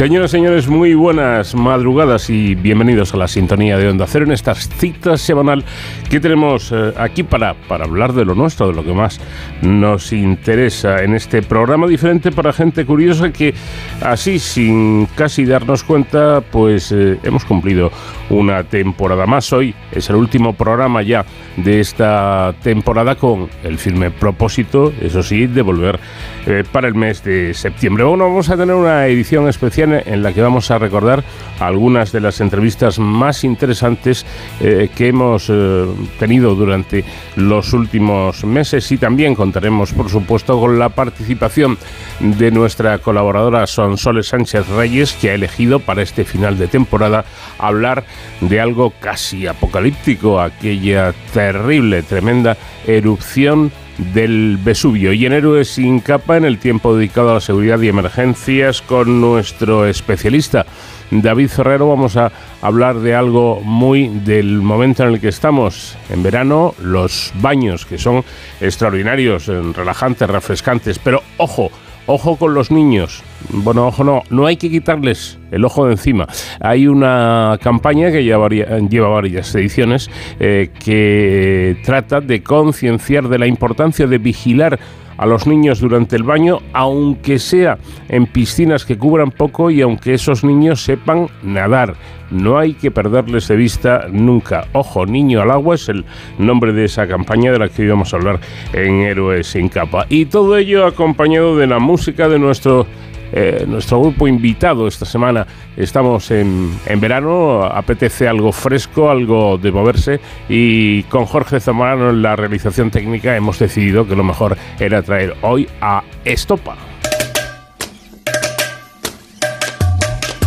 Señoras y señores, muy buenas madrugadas y bienvenidos a la sintonía de Onda Cero en esta cita semanal que tenemos eh, aquí para, para hablar de lo nuestro, de lo que más nos interesa en este programa diferente para gente curiosa que así, sin casi darnos cuenta, pues eh, hemos cumplido una temporada más. Hoy es el último programa ya de esta temporada con el firme propósito, eso sí, de volver eh, para el mes de septiembre. Bueno, vamos a tener una edición especial en la que vamos a recordar algunas de las entrevistas más interesantes eh, que hemos eh, tenido durante los últimos meses. Y también contaremos, por supuesto, con la participación de nuestra colaboradora Sonsoles Sánchez Reyes, que ha elegido para este final de temporada hablar de algo casi apocalíptico, aquella terrible, tremenda erupción del Vesubio. Y en Héroes sin capa en el tiempo dedicado a la seguridad y emergencias con nuestro especialista David Ferrero vamos a hablar de algo muy del momento en el que estamos. En verano, los baños que son extraordinarios, relajantes, refrescantes, pero ojo, Ojo con los niños. Bueno, ojo no, no hay que quitarles el ojo de encima. Hay una campaña que lleva, lleva varias ediciones eh, que trata de concienciar de la importancia de vigilar a los niños durante el baño, aunque sea en piscinas que cubran poco y aunque esos niños sepan nadar. No hay que perderles de vista nunca. Ojo, Niño al Agua es el nombre de esa campaña de la que íbamos a hablar en Héroes sin capa. Y todo ello acompañado de la música de nuestro eh, nuestro grupo invitado esta semana. Estamos en, en, verano, apetece algo fresco, algo de moverse y con Jorge Zamorano en la realización técnica hemos decidido que lo mejor era traer hoy a Estopa.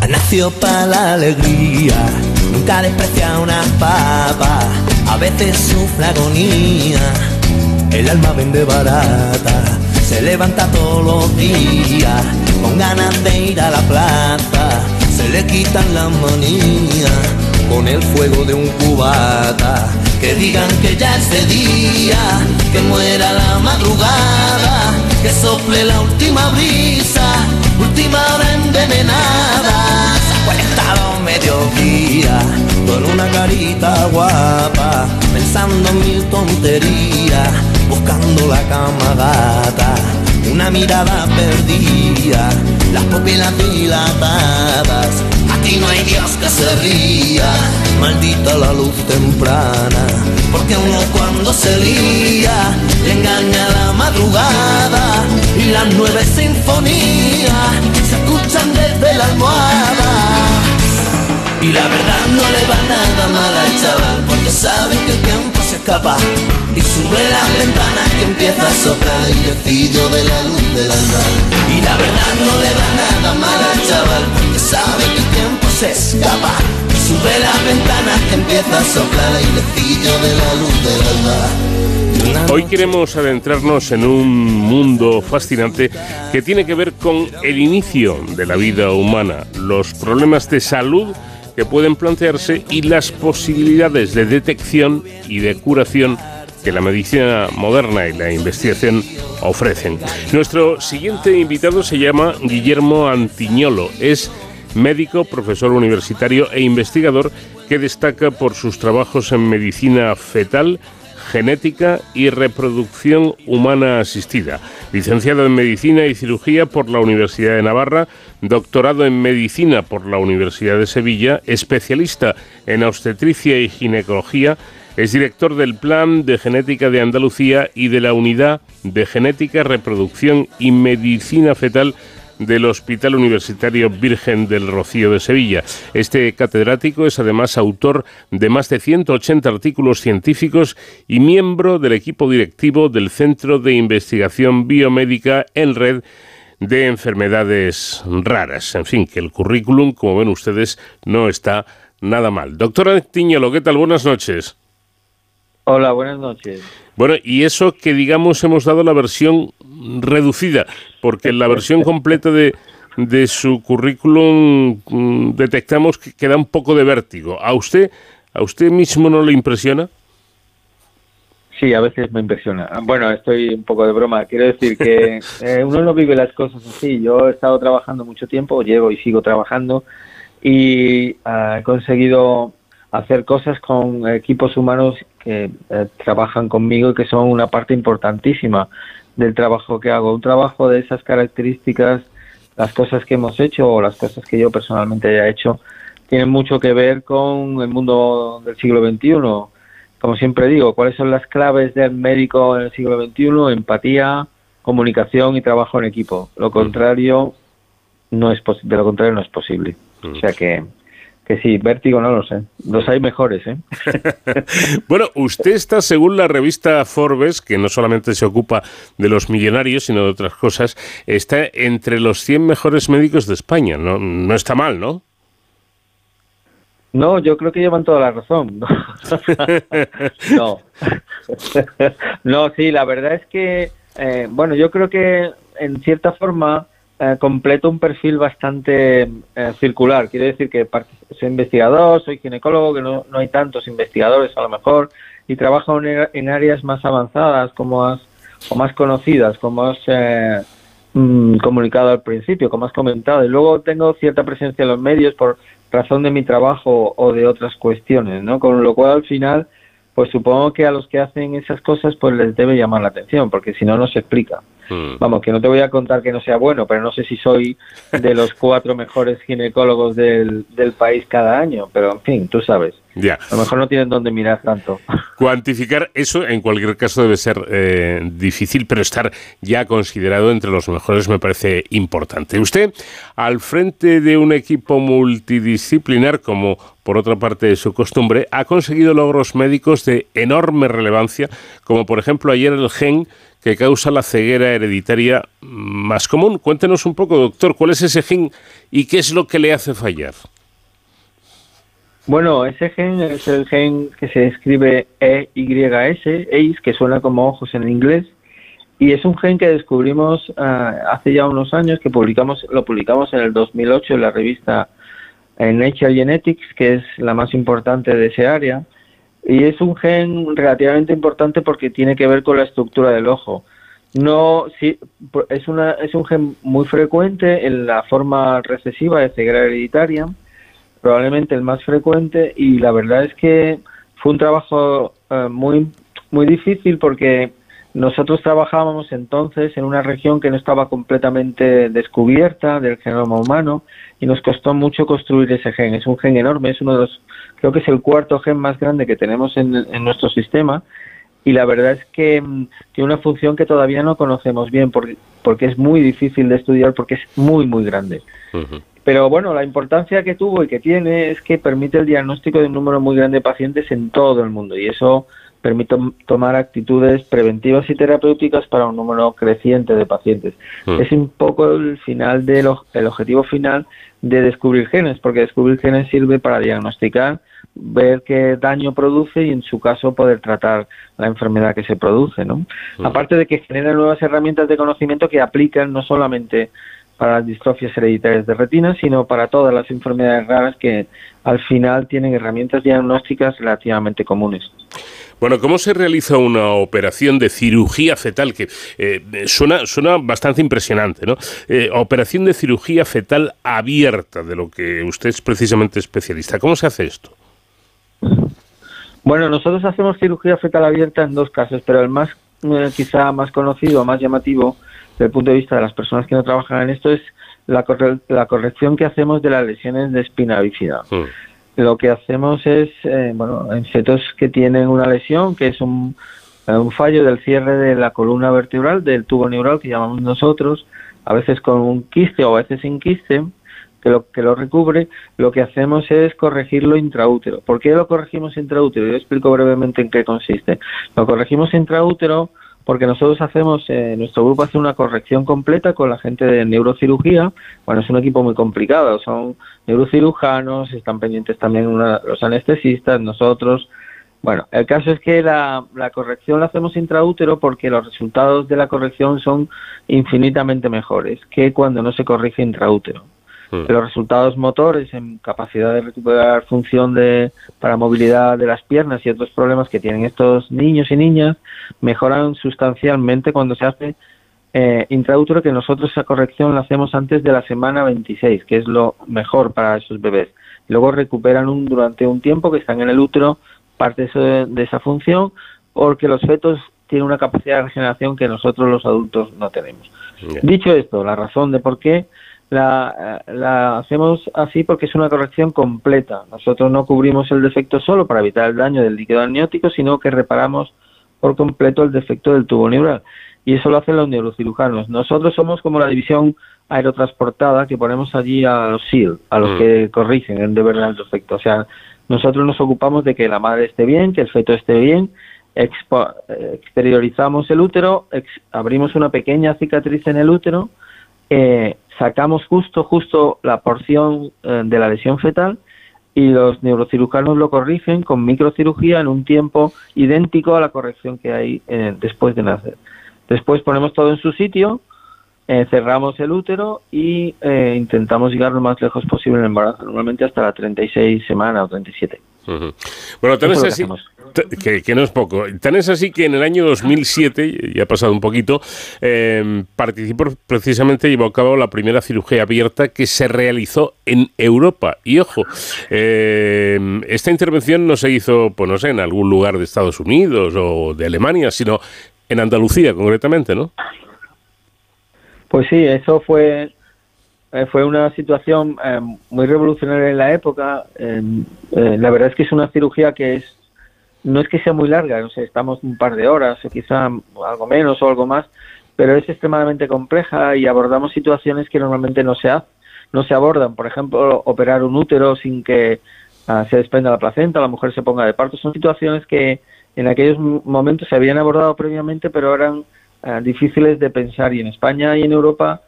Nació para la alegría, nunca desprecia una papa, a veces sufre agonía, el alma vende barata, se levanta todos los días con ganas de ir a la plaza, se le quitan las manías con el fuego de un cubata. Que digan que ya es de día, que muera la madrugada, que sople la última brisa, última hora envenenada. Se ha conectado mediodía, con una carita guapa, pensando en mil tonterías, buscando la cama gata una mirada perdida, las pupilas dilatadas. Aquí no hay Dios que se ría, maldita la luz temprana, porque uno cuando se lía le engaña la madrugada y las nueve sinfonías se escuchan desde la almohada. Y la verdad no le va nada mal al chaval, porque sabe que el tiempo se escapa y sube las ventanas que empieza a soplar el decillo de la luz del alma. Y la verdad no le da nada mal al chaval porque sabe que el tiempo se escapa. Y sube las ventanas que empieza a soplar el decillo de la luz del alma. Hoy queremos adentrarnos en un mundo fascinante que tiene que ver con el inicio de la vida humana, los problemas de salud que pueden plantearse y las posibilidades de detección y de curación que la medicina moderna y la investigación ofrecen. Nuestro siguiente invitado se llama Guillermo Antiñolo. Es médico, profesor universitario e investigador que destaca por sus trabajos en medicina fetal, genética y reproducción humana asistida. Licenciado en Medicina y Cirugía por la Universidad de Navarra, doctorado en Medicina por la Universidad de Sevilla, especialista en obstetricia y ginecología es director del Plan de Genética de Andalucía y de la Unidad de Genética, Reproducción y Medicina Fetal del Hospital Universitario Virgen del Rocío de Sevilla. Este catedrático es además autor de más de 180 artículos científicos y miembro del equipo directivo del Centro de Investigación Biomédica en Red de Enfermedades Raras. En fin, que el currículum, como ven ustedes, no está nada mal. Doctora Tiñolo, ¿qué tal? Buenas noches. Hola, buenas noches. Bueno, y eso que digamos hemos dado la versión reducida, porque en la versión completa de, de su currículum mm, detectamos que queda un poco de vértigo. ¿A usted, a usted mismo no le impresiona? Sí, a veces me impresiona. Bueno, estoy un poco de broma. Quiero decir que eh, uno no vive las cosas así. Yo he estado trabajando mucho tiempo, llevo y sigo trabajando y ah, he conseguido hacer cosas con equipos humanos que eh, trabajan conmigo y que son una parte importantísima del trabajo que hago. Un trabajo de esas características, las cosas que hemos hecho o las cosas que yo personalmente haya hecho, tienen mucho que ver con el mundo del siglo XXI como siempre digo, ¿cuáles son las claves del médico en el siglo XXI? Empatía, comunicación y trabajo en equipo. Lo mm. contrario no es de lo contrario no es posible. O mm. sea que que sí, vértigo no lo sé. Los hay mejores, ¿eh? bueno, usted está, según la revista Forbes, que no solamente se ocupa de los millonarios, sino de otras cosas, está entre los 100 mejores médicos de España. No, no está mal, ¿no? No, yo creo que llevan toda la razón. No, no. sí, la verdad es que, eh, bueno, yo creo que en cierta forma eh, completo un perfil bastante eh, circular. Quiere decir que soy investigador, soy ginecólogo, que no, no hay tantos investigadores a lo mejor, y trabajo en, áreas más avanzadas, como has, o más conocidas, como has mm, comunicado al principio, como has comentado. Y luego tengo cierta presencia en los medios por razón de mi trabajo o de otras cuestiones, ¿no? Con lo cual al final, pues supongo que a los que hacen esas cosas pues les debe llamar la atención, porque si no, no se explica. Hmm. Vamos, que no te voy a contar que no sea bueno, pero no sé si soy de los cuatro mejores ginecólogos del, del país cada año, pero en fin, tú sabes. Ya. A lo mejor no tienen dónde mirar tanto. Cuantificar eso en cualquier caso debe ser eh, difícil, pero estar ya considerado entre los mejores me parece importante. Usted, al frente de un equipo multidisciplinar, como por otra parte es su costumbre, ha conseguido logros médicos de enorme relevancia, como por ejemplo ayer el gen que causa la ceguera hereditaria más común. Cuéntenos un poco, doctor, cuál es ese gen y qué es lo que le hace fallar. Bueno, ese gen es el gen que se escribe EYS, EYS, que suena como ojos en inglés, y es un gen que descubrimos ah, hace ya unos años, que publicamos, lo publicamos en el 2008 en la revista Nature Genetics, que es la más importante de ese área, y es un gen relativamente importante porque tiene que ver con la estructura del ojo. No, sí, es, una, es un gen muy frecuente en la forma recesiva de ceguera hereditaria, probablemente el más frecuente y la verdad es que fue un trabajo eh, muy muy difícil porque nosotros trabajábamos entonces en una región que no estaba completamente descubierta del genoma humano y nos costó mucho construir ese gen. Es un gen enorme, es uno de los, creo que es el cuarto gen más grande que tenemos en, nuestro sistema y la verdad es que mm, tiene una función que todavía no conocemos bien porque, porque es muy difícil de estudiar porque es muy, muy grande. Pero bueno, la importancia que tuvo y que tiene es que permite el diagnóstico de un número muy grande de pacientes en todo el mundo y eso permite tomar actitudes preventivas y terapéuticas para un número creciente de pacientes. Hmm. Es un poco el final del el objetivo final de descubrir genes, porque descubrir genes sirve para diagnosticar, ver qué daño produce y en su caso poder tratar la enfermedad que se produce, ¿no? Hmm. Aparte de que genera nuevas herramientas de conocimiento que aplican no solamente para las distrofias hereditarias de retina, sino para todas las enfermedades raras que al final tienen herramientas diagnósticas relativamente comunes. Bueno, ¿cómo se realiza una operación de cirugía fetal? Que eh, suena, suena bastante impresionante, ¿no? Eh, operación de cirugía fetal abierta, de lo que usted es precisamente especialista. ¿Cómo se hace esto? Bueno, nosotros hacemos cirugía fetal abierta en dos casos, pero el más eh, quizá más conocido, más llamativo, desde el punto de vista de las personas que no trabajan en esto es la, la corrección que hacemos de las lesiones de espina bífida. Hmm. Lo que hacemos es, eh, bueno, en fetos que tienen una lesión, que es un, eh, un fallo del cierre de la columna vertebral, del tubo neural que llamamos nosotros, a veces con un quiste o a veces sin quiste, que lo, que lo recubre, lo que hacemos es corregirlo intraútero. ¿Por qué lo corregimos intraútero? Yo explico brevemente en qué consiste. Lo corregimos intraútero porque nosotros hacemos, eh, nuestro grupo hace una corrección completa con la gente de neurocirugía. Bueno, es un equipo muy complicado, son neurocirujanos, están pendientes también los anestesistas, nosotros. Bueno, el caso es que la, la corrección la hacemos intraútero porque los resultados de la corrección son infinitamente mejores que cuando no se corrige intraútero. Los resultados motores en capacidad de recuperar función de, para movilidad de las piernas y otros problemas que tienen estos niños y niñas mejoran sustancialmente cuando se hace eh, intraútero, que nosotros esa corrección la hacemos antes de la semana 26, que es lo mejor para esos bebés. Luego recuperan un, durante un tiempo que están en el útero parte de esa función porque los fetos tienen una capacidad de regeneración que nosotros los adultos no tenemos. Dicho esto, la razón de por qué la, la, hacemos así porque es una corrección completa. Nosotros no cubrimos el defecto solo para evitar el daño del líquido amniótico, sino que reparamos por completo el defecto del tubo neural. Y eso lo hacen los neurocirujanos. Nosotros somos como la división aerotransportada que ponemos allí a los SEAL, a los mm. que corrigen de verdad el defecto. O sea, nosotros nos ocupamos de que la madre esté bien, que el feto esté bien exteriorizamos el útero, abrimos una pequeña cicatriz en el útero, eh, sacamos justo, justo la porción eh, de la lesión fetal y los neurocirujanos lo corrigen con microcirugía en un tiempo idéntico a la corrección que hay eh, después de nacer. Después ponemos todo en su sitio, cerramos el útero y intentamos llegar lo más lejos posible en el embarazo, normalmente hasta la 36 semanas o 37. Bueno, tenés así, que, no es poco. Tan es así que en el año 2007, ya ha pasado un poquito, eh, participó precisamente llevó a cabo la primera cirugía abierta que se realizó en Europa. Y ojo, em, esta intervención no se hizo, pues no sé, en algún lugar de Estados Unidos o de Alemania, sino en Andalucía concretamente, ¿no? Pues sí, eso fue eh, fue una situación eh, muy revolucionaria en la época. Eh, la verdad es que es una cirugía que es no es que sea muy larga, no sé, estamos un par de horas o quizá algo menos o algo más, pero es extremadamente compleja y abordamos situaciones que normalmente no se no se abordan. Por ejemplo, operar un útero sin que ah, se desprenda la placenta, la mujer se ponga de parto. Son situaciones que en aquellos momentos se habían abordado previamente, pero eran ah, difíciles de pensar y en España y en Europa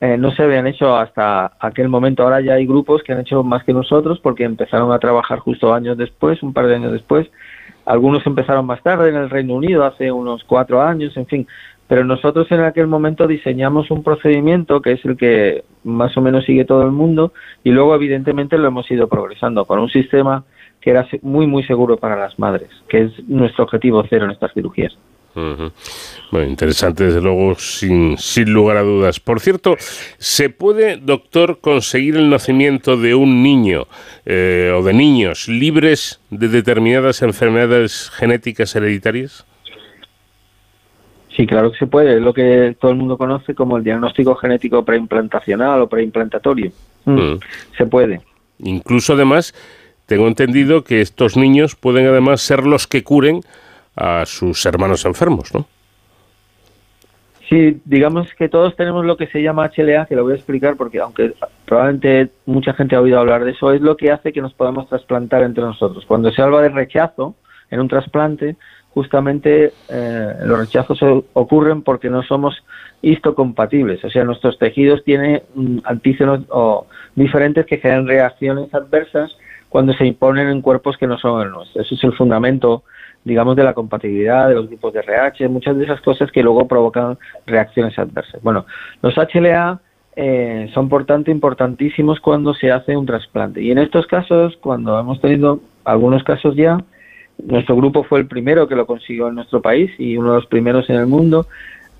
eh, no se habían hecho hasta aquel momento. Ahora ya hay grupos que han hecho más que nosotros porque empezaron a trabajar justo años después, un par de años después. Algunos empezaron más tarde en el Reino Unido, hace unos cuatro años, en fin. Pero nosotros en aquel momento diseñamos un procedimiento que es el que más o menos sigue todo el mundo y luego evidentemente lo hemos ido progresando con un sistema que era muy muy seguro para las madres, que es nuestro objetivo cero en estas cirugías. Bueno, interesante, desde luego, sin, sin lugar a dudas. Por cierto, ¿se puede, doctor, conseguir el nacimiento de un niño eh, o de niños libres de determinadas enfermedades genéticas hereditarias? Sí, claro que se puede. Es lo que todo el mundo conoce como el diagnóstico genético preimplantacional o preimplantatorios. Mm, mm. Se puede. Incluso, además, tengo entendido que estos niños pueden además ser los que curen a sus hermanos enfermos, ¿no? Sí, digamos que todos tenemos lo que se llama HLA, que lo voy a explicar porque aunque probablemente mucha gente ha oído hablar de eso, es lo que hace que nos podamos trasplantar entre nosotros. Cuando se habla de rechazo en un trasplante, justamente eh, los rechazos ocurren porque no somos histocompatibles, o sea, nuestros tejidos tienen mm, antígenos o diferentes que generan reacciones adversas cuando se imponen en cuerpos que no son el nuestro. Eso es el fundamento digamos, de la compatibilidad de los tipos de RH, muchas de esas cosas que luego provocan reacciones adversas. Bueno, los HLA eh, son por tanto importantísimos cuando se hace un trasplante. Y en estos casos, cuando hemos tenido algunos casos ya, nuestro grupo fue el primero que lo consiguió en nuestro país y uno de los primeros en el mundo,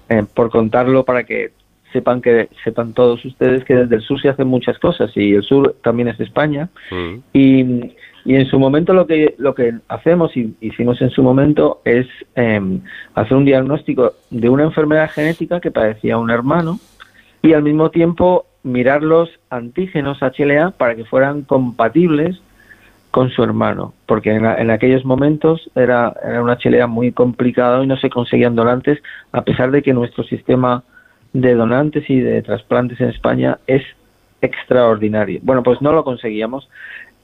eh, por contarlo para que sepan que sepan todos ustedes que desde el sur se hacen muchas cosas y el sur también es España mm. y y en su momento lo que, lo que hacemos y hicimos en su momento es em, hacer un diagnóstico de una enfermedad genética que padecía un hermano y al mismo tiempo mirar los antígenos HLA para que fueran compatibles con su hermano, porque en, en aquellos momentos era, era un HLA muy complicado y no se conseguían donantes, a pesar de que nuestro sistema de donantes y de trasplantes en España es extraordinario. Bueno, pues no lo conseguíamos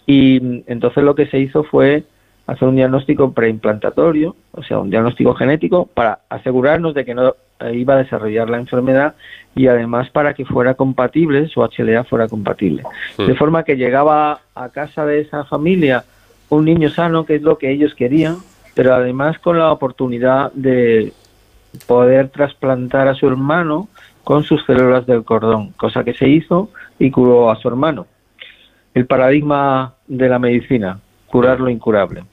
y entonces lo que se hizo fue hacer un diagnóstico preimplantatorio, o sea, un diagnóstico genético para asegurarnos de que no iba a desarrollar la enfermedad y además para que fuera compatible, su HLA fuera compatible. De forma que llegaba a casa de esa familia un niño sano, que es lo que ellos querían, pero además con la oportunidad de poder trasplantar a su hermano con sus células del cordón, cosa que se hizo y curó a su hermano. El paradigma de la medicina, curar lo incurable.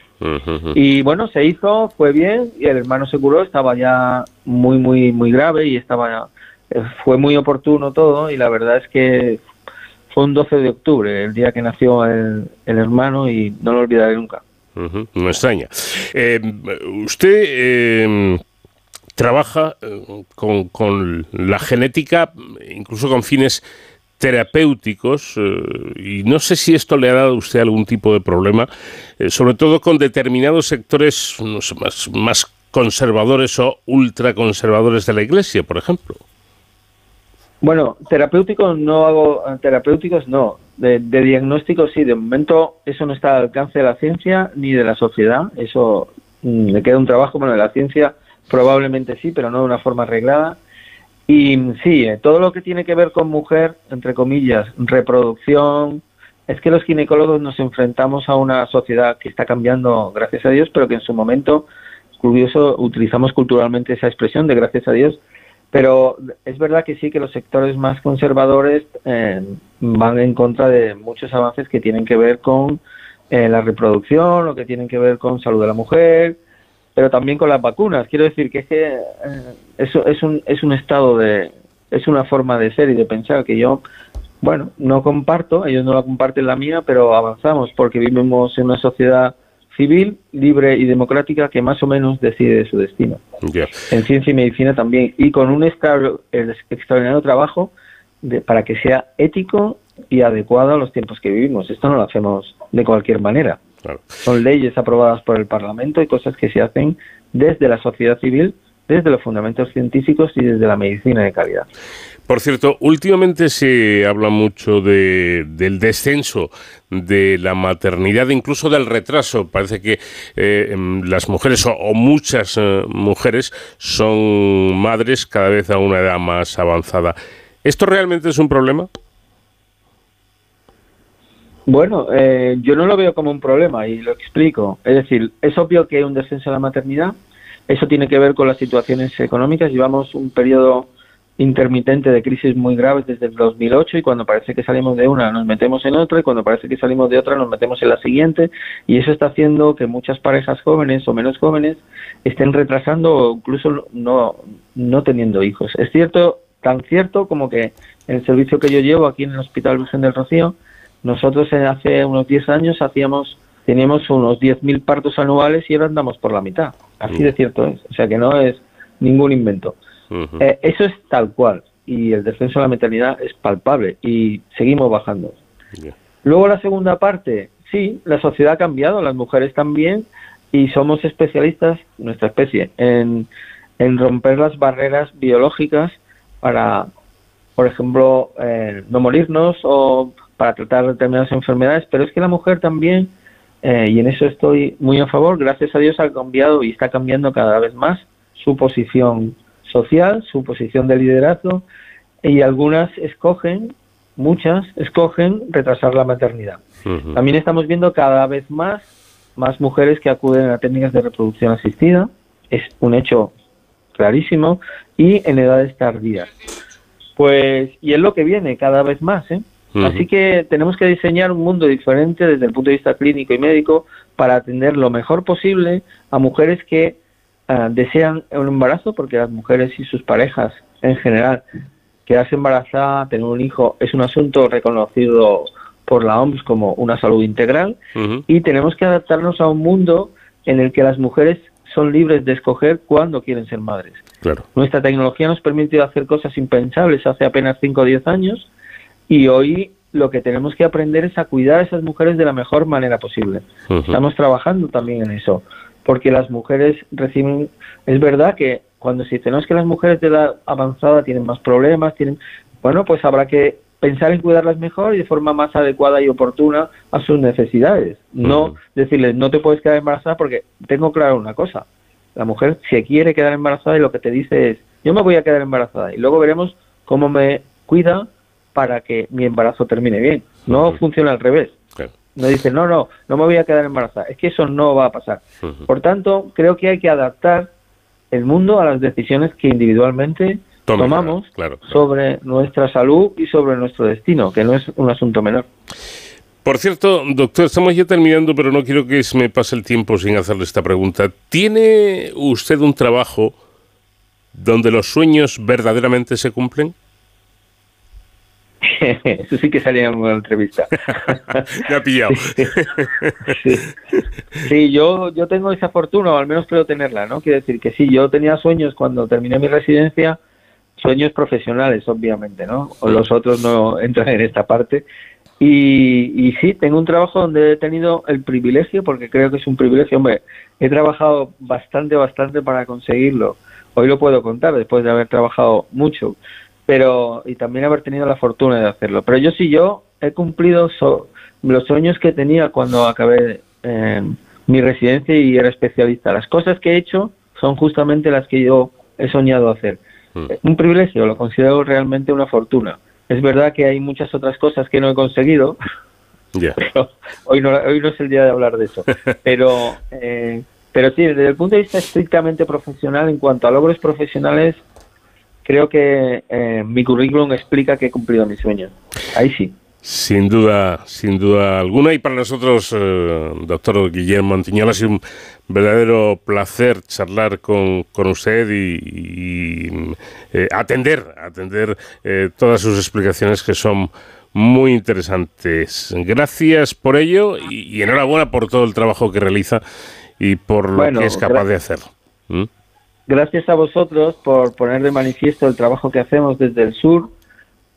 Y bueno, se hizo, fue bien, y el hermano se curó, estaba ya muy, muy, muy grave y estaba, eh, fue muy oportuno todo, y la verdad es que fue un 12 de octubre, el día que nació el, hermano, y no lo olvidaré nunca. No extraña. Eh, usted eh, trabaja con, con, la genética, incluso con fines terapéuticos eh, y no sé si esto le ha dado a usted algún tipo de problema, eh, sobre todo con determinados sectores más, más conservadores o ultraconservadores de la Iglesia, por ejemplo. Bueno, terapéuticos no hago, terapéuticos no, de, de diagnóstico sí, de momento eso no está al alcance de la ciencia ni de la sociedad, eso mm, le queda un trabajo, bueno, de la ciencia probablemente sí, pero no de una forma arreglada. Y sí, eh, todo lo que tiene que ver con mujer, entre comillas, reproducción, es que los ginecólogos nos enfrentamos a una sociedad que está cambiando, gracias a Dios, pero que en su momento, curioso, utilizamos culturalmente esa expresión de gracias a Dios, pero es verdad que sí que los sectores más conservadores eh, van en contra de muchos avances que tienen que ver con eh, la reproducción, o que tienen que ver con salud de la mujer, pero también con las vacunas. Quiero decir que es que eh, eso es un, es un estado de, es una forma de ser y de pensar que yo, bueno, no comparto, ellos no la comparten la mía, pero avanzamos porque vivimos en una sociedad civil, libre y democrática que más o menos decide su destino. En ciencia y medicina también, y con un extraordinario trabajo de, para que sea ético y adecuado a los tiempos que vivimos. Esto no lo hacemos de cualquier manera. Son leyes aprobadas por el Parlamento y cosas que se hacen desde la sociedad civil, desde los fundamentos científicos y desde la medicina de calidad. Por cierto, últimamente se habla mucho de, del descenso de la maternidad, incluso del retraso. Parece que eh, em, las mujeres o, muchas eh, mujeres son madres cada vez a una edad más avanzada. ¿Esto realmente es un problema? Bueno, eh, yo no lo veo como un problema y lo explico. Es decir, es obvio que hay un descenso de la maternidad. Eso tiene que ver con las situaciones económicas. Llevamos un periodo intermitente de crisis muy graves desde el 2008 y cuando parece que salimos de una nos metemos en otra y cuando parece que salimos de otra nos metemos en la siguiente y eso está haciendo que muchas parejas jóvenes o menos jóvenes estén retrasando o incluso no, no teniendo hijos. Es cierto, tan cierto como que en el servicio que yo llevo aquí en el Hospital Virgen del Rocío nosotros hace unos 10 años hacíamos teníamos unos 10.000 partos anuales y ahora andamos por la mitad. Así de cierto es. O sea que no es ningún invento. Eh, eso es tal cual. Y el descenso de la maternidad es palpable y seguimos bajando. Luego la segunda parte, sí, la sociedad ha cambiado, las mujeres también, y somos especialistas, nuestra especie, en, en romper las barreras biológicas para, por ejemplo, eh, no morirnos o para tratar determinadas enfermedades, pero es que la mujer también, eh, y en eso estoy muy a favor, gracias a Dios ha cambiado y está cambiando cada vez más su posición social, su posición de liderazgo, y algunas escogen, muchas escogen retrasar la maternidad. También estamos viendo cada vez más, más mujeres que acuden a técnicas de reproducción asistida, es un hecho clarísimo, y en edades tardías. Pues, y es lo que viene cada vez más, ¿eh? Así que tenemos que diseñar un mundo diferente desde el punto de vista clínico y médico para atender lo mejor posible a mujeres que ah, desean un embarazo, porque las mujeres y sus parejas en general, quedarse embarazada, tener un hijo, es un asunto reconocido por la OMS como una salud integral. Y tenemos que adaptarnos a un mundo en el que las mujeres son libres de escoger cuándo quieren ser madres. Nuestra tecnología nos permite hacer cosas impensables. Hace apenas 5 o 10 años y hoy lo que tenemos que aprender es a cuidar a esas mujeres de la mejor manera posible. Estamos trabajando también en eso, porque las mujeres reciben, es verdad que cuando se dice, no es que las mujeres de edad avanzada tienen más problemas, tienen, bueno, pues habrá que pensar en cuidarlas mejor y de forma más adecuada y oportuna a sus necesidades. No decirles, no te puedes quedar embarazada porque tengo claro una cosa, la mujer se quiere quedar embarazada y lo que te dice es, yo me voy a quedar embarazada y luego veremos cómo me cuida para que mi embarazo termine bien. No funciona al revés. No dice, no, no, no me voy a quedar embarazada. Es que eso no va a pasar. Por tanto, creo que hay que adaptar el mundo a las decisiones que individualmente tomamos sobre nuestra salud y sobre nuestro destino, que no es un asunto menor. Por cierto, doctor, estamos ya terminando, pero no quiero que se me pase el tiempo sin hacerle esta pregunta. ¿Tiene usted un trabajo donde los sueños verdaderamente se cumplen? Eso sí que salía en una entrevista. Ha pillado. Sí. yo, yo tengo esa fortuna, o al menos creo tenerla, ¿no? Quiero decir que sí, yo tenía sueños cuando terminé mi residencia, sueños profesionales, obviamente, ¿no? O los otros no entran en esta parte. Y, y sí, tengo un trabajo donde he tenido el privilegio, porque creo que es un privilegio, hombre, he trabajado bastante, bastante para conseguirlo. Hoy lo puedo contar, después de haber trabajado mucho pero y también haber tenido la fortuna de hacerlo. Pero yo sí, yo he cumplido los sueños que tenía cuando acabé em, mi residencia y era especialista. Las cosas que he hecho son justamente las que yo he soñado hacer. Hmm. Un privilegio, lo considero realmente una fortuna. Es verdad que hay muchas otras cosas que no he conseguido, pero hoy no, hoy no es el día de hablar de eso. Pero, eh, pero sí, desde el punto de vista estrictamente profesional, en cuanto a logros profesionales, creo que eh, mi currículum explica que he cumplido mi sueño. Ahí sí. Sin duda, sin duda alguna. Y para nosotros, eh, doctor Guillermo Montiñol, ha sido un verdadero placer charlar con, usted y, eh, atender, atender todas sus explicaciones que son muy interesantes. Gracias por ello y, enhorabuena por todo el trabajo que realiza y por lo que es capaz de hacer. ¿Mm? Gracias a vosotros por poner de manifiesto el trabajo que hacemos desde el sur,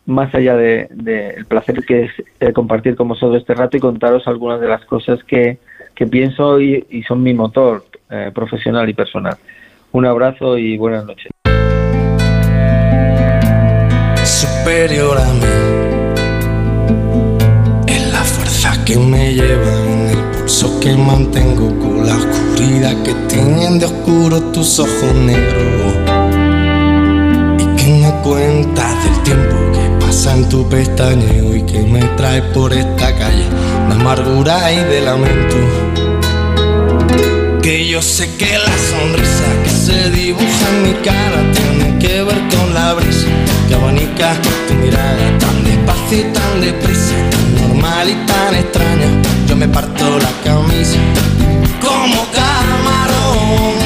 más allá del de, el placer que es eh, compartir con vosotros este rato y contaros algunas de las cosas que, que pienso y, y, son mi motor eh, profesional y personal. Un abrazo y buenas noches. Pulso que mantengo con la que tienen de oscuro tus ojos negros y que me cuentas del tiempo que pasa en tu pestañeo y que me trae por esta calle de amargura y de lamento. Que yo sé que la sonrisa que se dibuja en mi cara tiene que ver con la brisa que abanica tu mirada tan despacio y tan deprisa, normal y tan extraña. Yo me parto la camisa como camarón.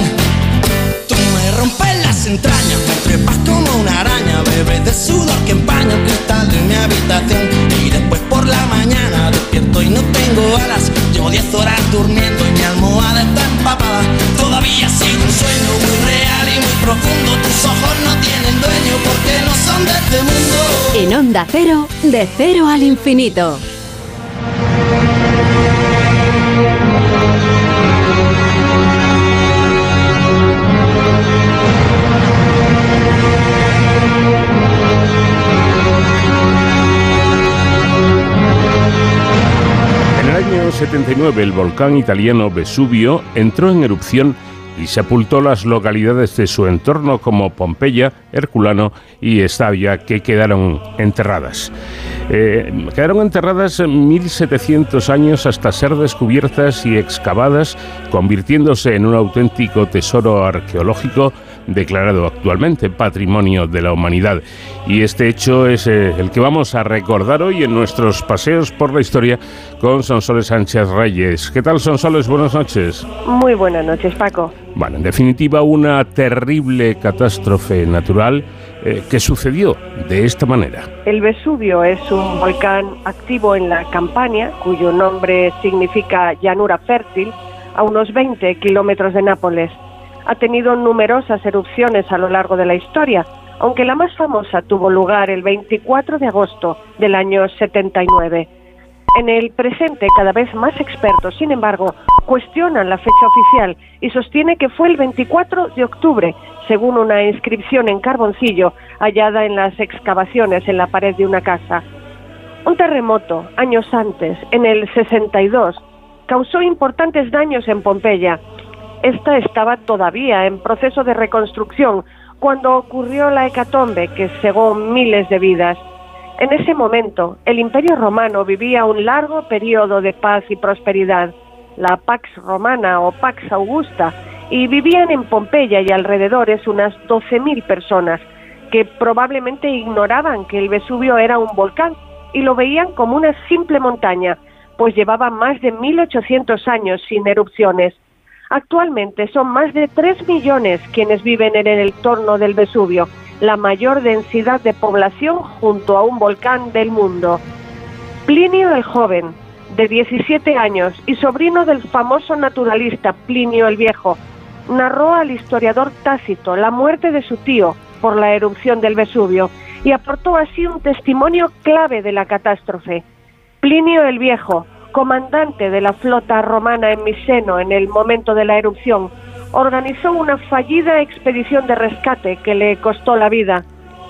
Tú me rompes las entrañas, me trepas como una araña, bebes de sudor que empaña el cristal de mi habitación. Y después por la mañana despierto y no tengo alas. Llevo 10 horas durmiendo y mi almohada está empapada. Todavía ha sido un sueño muy real y muy profundo. Tus ojos no tienen dueño porque no son de este mundo. En onda cero, de cero al infinito. Año 79 el volcán italiano Vesubio entró en erupción y sepultó las localidades de su entorno como Pompeya, Herculano y Estavia, que quedaron enterradas. Eh, quedaron enterradas 1700 años hasta ser descubiertas y excavadas, convirtiéndose en un auténtico tesoro arqueológico declarado actualmente Patrimonio de la Humanidad. Y este hecho es eh, el que vamos a recordar hoy en nuestros paseos por la historia con Sonsoles Sánchez Reyes. ¿Qué tal, Sonsoles? Buenas noches. Muy buenas noches, Paco. Bueno, en definitiva, una terrible catástrofe natural eh, que sucedió de esta manera. El Vesubio es un volcán activo en la Campania, cuyo nombre significa llanura fértil, a unos 20 kilómetros de Nápoles ha tenido numerosas erupciones a lo largo de la historia, aunque la más famosa tuvo lugar el 24 de agosto del año 79. En el presente, cada vez más expertos, sin embargo, cuestionan la fecha oficial y sostiene que fue el 24 de octubre, según una inscripción en carboncillo hallada en las excavaciones en la pared de una casa. Un terremoto, años antes, en el 62, causó importantes daños en Pompeya esta estaba todavía en proceso de reconstrucción cuando ocurrió la hecatombe que cegó miles de vidas. En ese momento, el Imperio Romano vivía un largo periodo de paz y prosperidad, la Pax Romana o Pax Augusta, y vivían en Pompeya y alrededores unas 12.000 personas, que probablemente ignoraban que el Vesubio era un volcán y lo veían como una simple montaña, pues llevaba más de 1800 años sin erupciones. Actualmente son más de 3 millones quienes viven en el entorno del Vesubio, la mayor densidad de población junto a un volcán del mundo. Plinio el Joven, de 17 años y sobrino del famoso naturalista Plinio el Viejo, narró al historiador Tácito la muerte de su tío por la erupción del Vesubio y aportó así un testimonio clave de la catástrofe. Plinio el Viejo, comandante de la flota romana en Miseno en el momento de la erupción, organizó una fallida expedición de rescate que le costó la vida.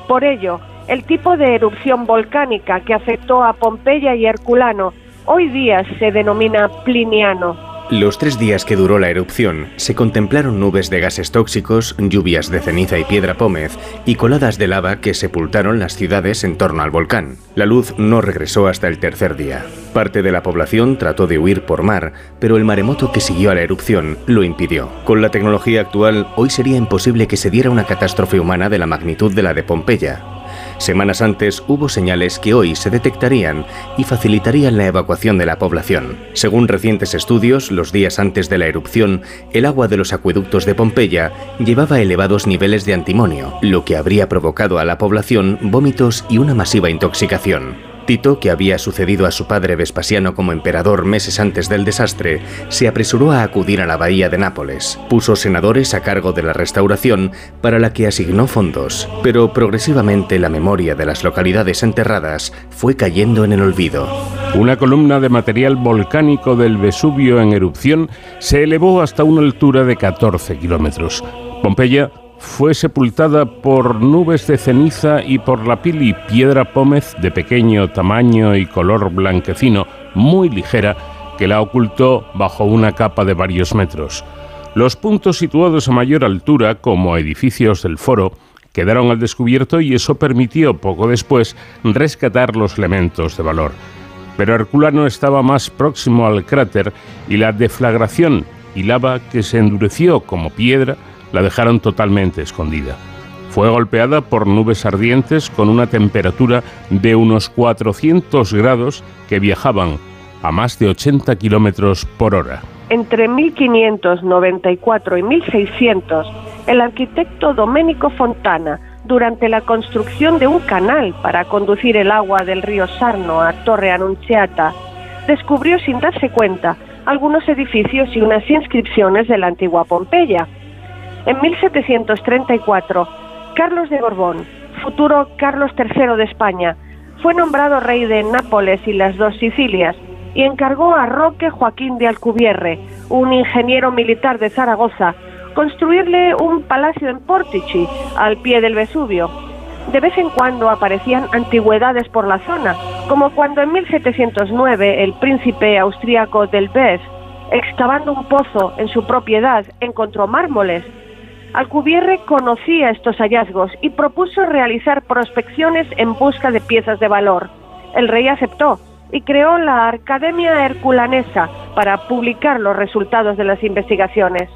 Por ello, el tipo de erupción volcánica que afectó a Pompeya y Herculano hoy día se denomina pliniano. Los tres días que duró la erupción, se contemplaron nubes de gases tóxicos, lluvias de ceniza y piedra pómez y coladas de lava que sepultaron las ciudades en torno al volcán. La luz no regresó hasta el tercer día. Parte de la población trató de huir por mar, pero el maremoto que siguió a la erupción lo impidió. Con la tecnología actual, hoy sería imposible que se diera una catástrofe humana de la magnitud de la de Pompeya, Semanas antes hubo señales que hoy se detectarían y facilitarían la evacuación de la población. Según recientes estudios, los días antes de la erupción, el agua de los acueductos de Pompeya llevaba elevados niveles de antimonio, lo que habría provocado a la población vómitos y una masiva intoxicación. Tito, que había sucedido a su padre Vespasiano como emperador meses antes del desastre, se apresuró a acudir a la bahía de Nápoles. Puso senadores a cargo de la restauración, para la que asignó fondos, pero progresivamente la memoria de las localidades enterradas fue cayendo en el olvido. Una columna de material volcánico del Vesubio en erupción se elevó hasta una altura de 14 kilómetros. Pompeya fue sepultada por nubes de ceniza y por la pili piedra pómez de pequeño tamaño y color blanquecino, muy ligera, que la ocultó bajo una capa de varios metros. Los puntos situados a mayor altura, como edificios del foro, quedaron al descubierto y eso permitió poco después rescatar los elementos de valor. Pero Herculano estaba más próximo al cráter y la deflagración y lava que se endureció como piedra la dejaron totalmente escondida. Fue golpeada por nubes ardientes con una temperatura de unos 400 grados que viajaban a más de 80 kilómetros por hora. Entre 1594 y 1600, el arquitecto Domenico Fontana, durante la construcción de un canal para conducir el agua del río Sarno a Torre Annunziata, descubrió sin darse cuenta algunos edificios y unas inscripciones de la antigua Pompeya en 1734, Carlos de Borbón, futuro Carlos III de España, fue nombrado rey de Nápoles y las dos Sicilias y encargó a Roque Joaquín de Alcubierre, un ingeniero militar de Zaragoza, construirle un palacio en Portici, al pie del Vesubio. De vez en cuando aparecían antigüedades por la zona, como cuando en 1709 el príncipe austríaco del Bes, excavando un pozo en su propiedad, encontró mármoles Alcubierre conocía estos hallazgos y propuso realizar prospecciones en busca de piezas de valor. El rey aceptó y creó la Academia Herculanesa para publicar los resultados de las investigaciones.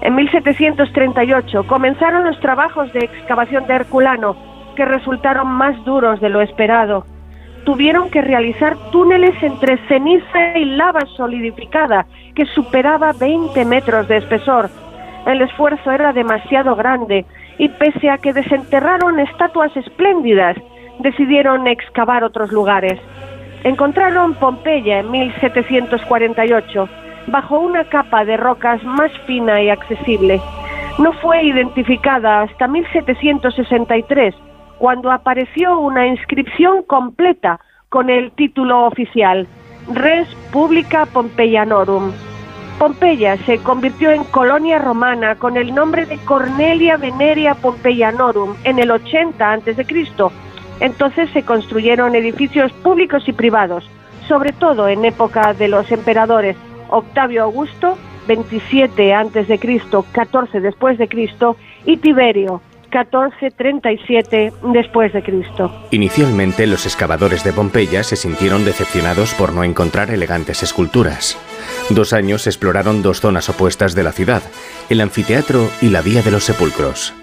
En 1738 comenzaron los trabajos de excavación de Herculano, que resultaron más duros de lo esperado. Tuvieron que realizar túneles entre ceniza y lava solidificada que superaba 20 metros de espesor el esfuerzo era demasiado grande y pese a que desenterraron estatuas espléndidas, decidieron excavar otros lugares. Encontraron Pompeya en 1748 bajo una capa de rocas más fina y accesible. No fue identificada hasta 1763, cuando apareció una inscripción completa con el título oficial Res Publica Pompeianorum. Pompeya se convirtió en colonia romana con el nombre de Cornelia Veneria Pompeianorum en el 80 a.C. Entonces se construyeron edificios públicos y privados, sobre todo en época de los emperadores Octavio Augusto, 27 a.C., 14 después de Cristo, y Tiberio, 1437 después de Cristo. Inicialmente los excavadores de Pompeya se sintieron decepcionados por no encontrar elegantes esculturas. Dos años exploraron dos zonas opuestas de la ciudad, el anfiteatro y la vía de los sepulcros.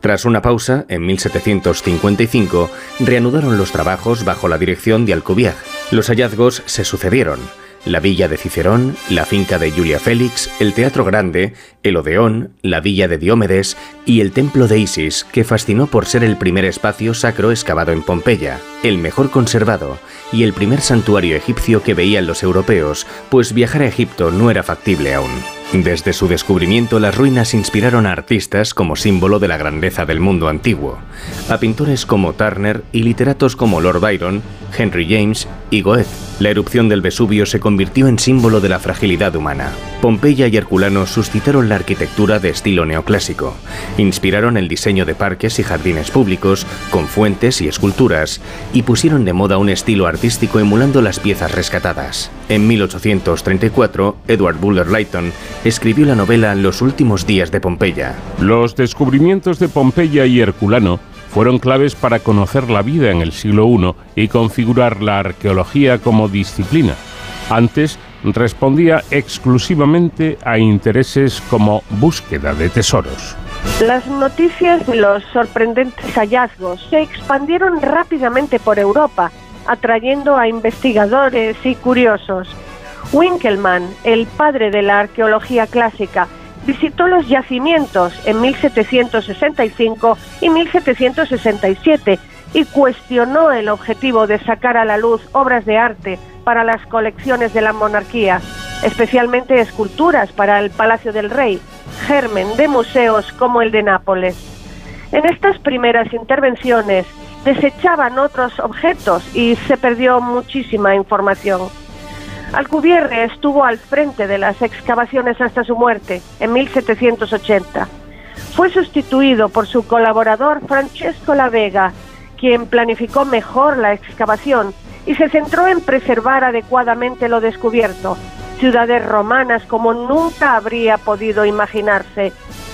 Tras una pausa, en 1755, reanudaron los trabajos bajo la dirección de Alcubierre. Los hallazgos se sucedieron la villa de Cicerón, la finca de Julia Félix, el Teatro Grande, el Odeón, la villa de Diomedes y el Templo de Isis, que fascinó por ser el primer espacio sacro excavado en Pompeya, el mejor conservado y el primer santuario egipcio que veían los europeos, pues viajar a Egipto no era factible aún. Desde su descubrimiento, las ruinas inspiraron a artistas como símbolo de la grandeza del mundo antiguo, a pintores como Turner y literatos como Lord Byron, Henry James y Goethe. La erupción del Vesubio se convirtió en símbolo de la fragilidad humana. Pompeya y Herculano suscitaron la arquitectura de estilo neoclásico, inspiraron el diseño de parques y jardines públicos con fuentes y esculturas y pusieron de moda un estilo artístico emulando las piezas rescatadas. En 1834, Edward Buller Lytton escribió la novela Los últimos días de Pompeya. Los descubrimientos de Pompeya y Herculano fueron claves para conocer la vida en el siglo I y configurar la arqueología como disciplina. Antes respondía exclusivamente a intereses como búsqueda de tesoros. Las noticias de los sorprendentes hallazgos se expandieron rápidamente por Europa, atrayendo a investigadores y curiosos. Winkelmann, el padre de la arqueología clásica, visitó los yacimientos en 1765 y 1767 y cuestionó el objetivo de sacar a la luz obras de arte para las colecciones de la monarquía, especialmente esculturas para el Palacio del Rey, germen de museos como el de Nápoles. En estas primeras intervenciones desechaban otros objetos y se perdió muchísima información. Alcubierre estuvo al frente de las excavaciones hasta su muerte, en 1780. Fue sustituido por su colaborador Francesco La Vega, quien planificó mejor la excavación y se centró en preservar adecuadamente lo descubierto, ciudades romanas como nunca habría podido imaginarse.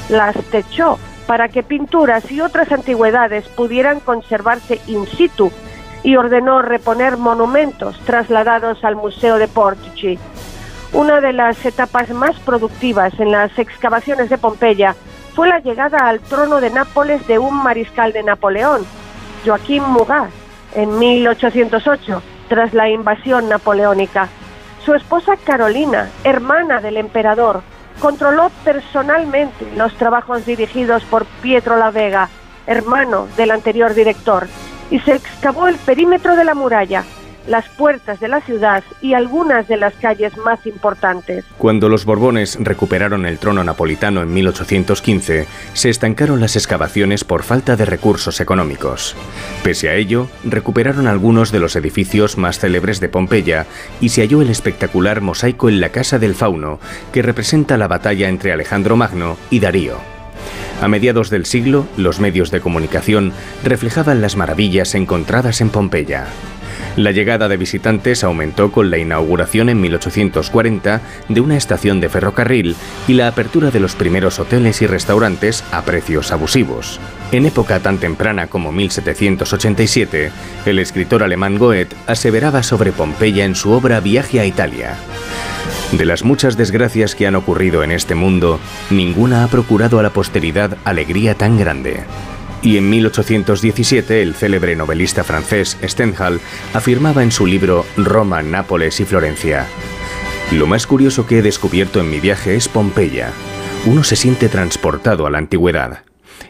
Las techó para que pinturas y otras antigüedades pudieran conservarse in situ y ordenó reponer monumentos trasladados al Museo de Portici. Una de las etapas más productivas en las excavaciones de Pompeya fue la llegada al trono de Nápoles de un mariscal de Napoleón, Joaquín Murat, en 1808, tras la invasión napoleónica. Su esposa Carolina, hermana del emperador, controló personalmente los trabajos dirigidos por Pietro la Vega, hermano del anterior director y se excavó el perímetro de la muralla, las puertas de la ciudad y algunas de las calles más importantes. Cuando los Borbones recuperaron el trono napolitano en 1815, se estancaron las excavaciones por falta de recursos económicos. Pese a ello, recuperaron algunos de los edificios más célebres de Pompeya y se halló el espectacular mosaico en la Casa del Fauno, que representa la batalla entre Alejandro Magno y Darío. A mediados del siglo, los medios de comunicación reflejaban las maravillas encontradas en Pompeya. La llegada de visitantes aumentó con la inauguración en 1840 de una estación de ferrocarril y la apertura de los primeros hoteles y restaurantes a precios abusivos. En época tan temprana como 1787, el escritor alemán Goethe aseveraba sobre Pompeya en su obra Viaje a Italia. De las muchas desgracias que han ocurrido en este mundo, ninguna ha procurado a la posteridad alegría tan grande. Y en 1817 el célebre novelista francés Stendhal afirmaba en su libro Roma, Nápoles y Florencia, Lo más curioso que he descubierto en mi viaje es Pompeya. Uno se siente transportado a la antigüedad.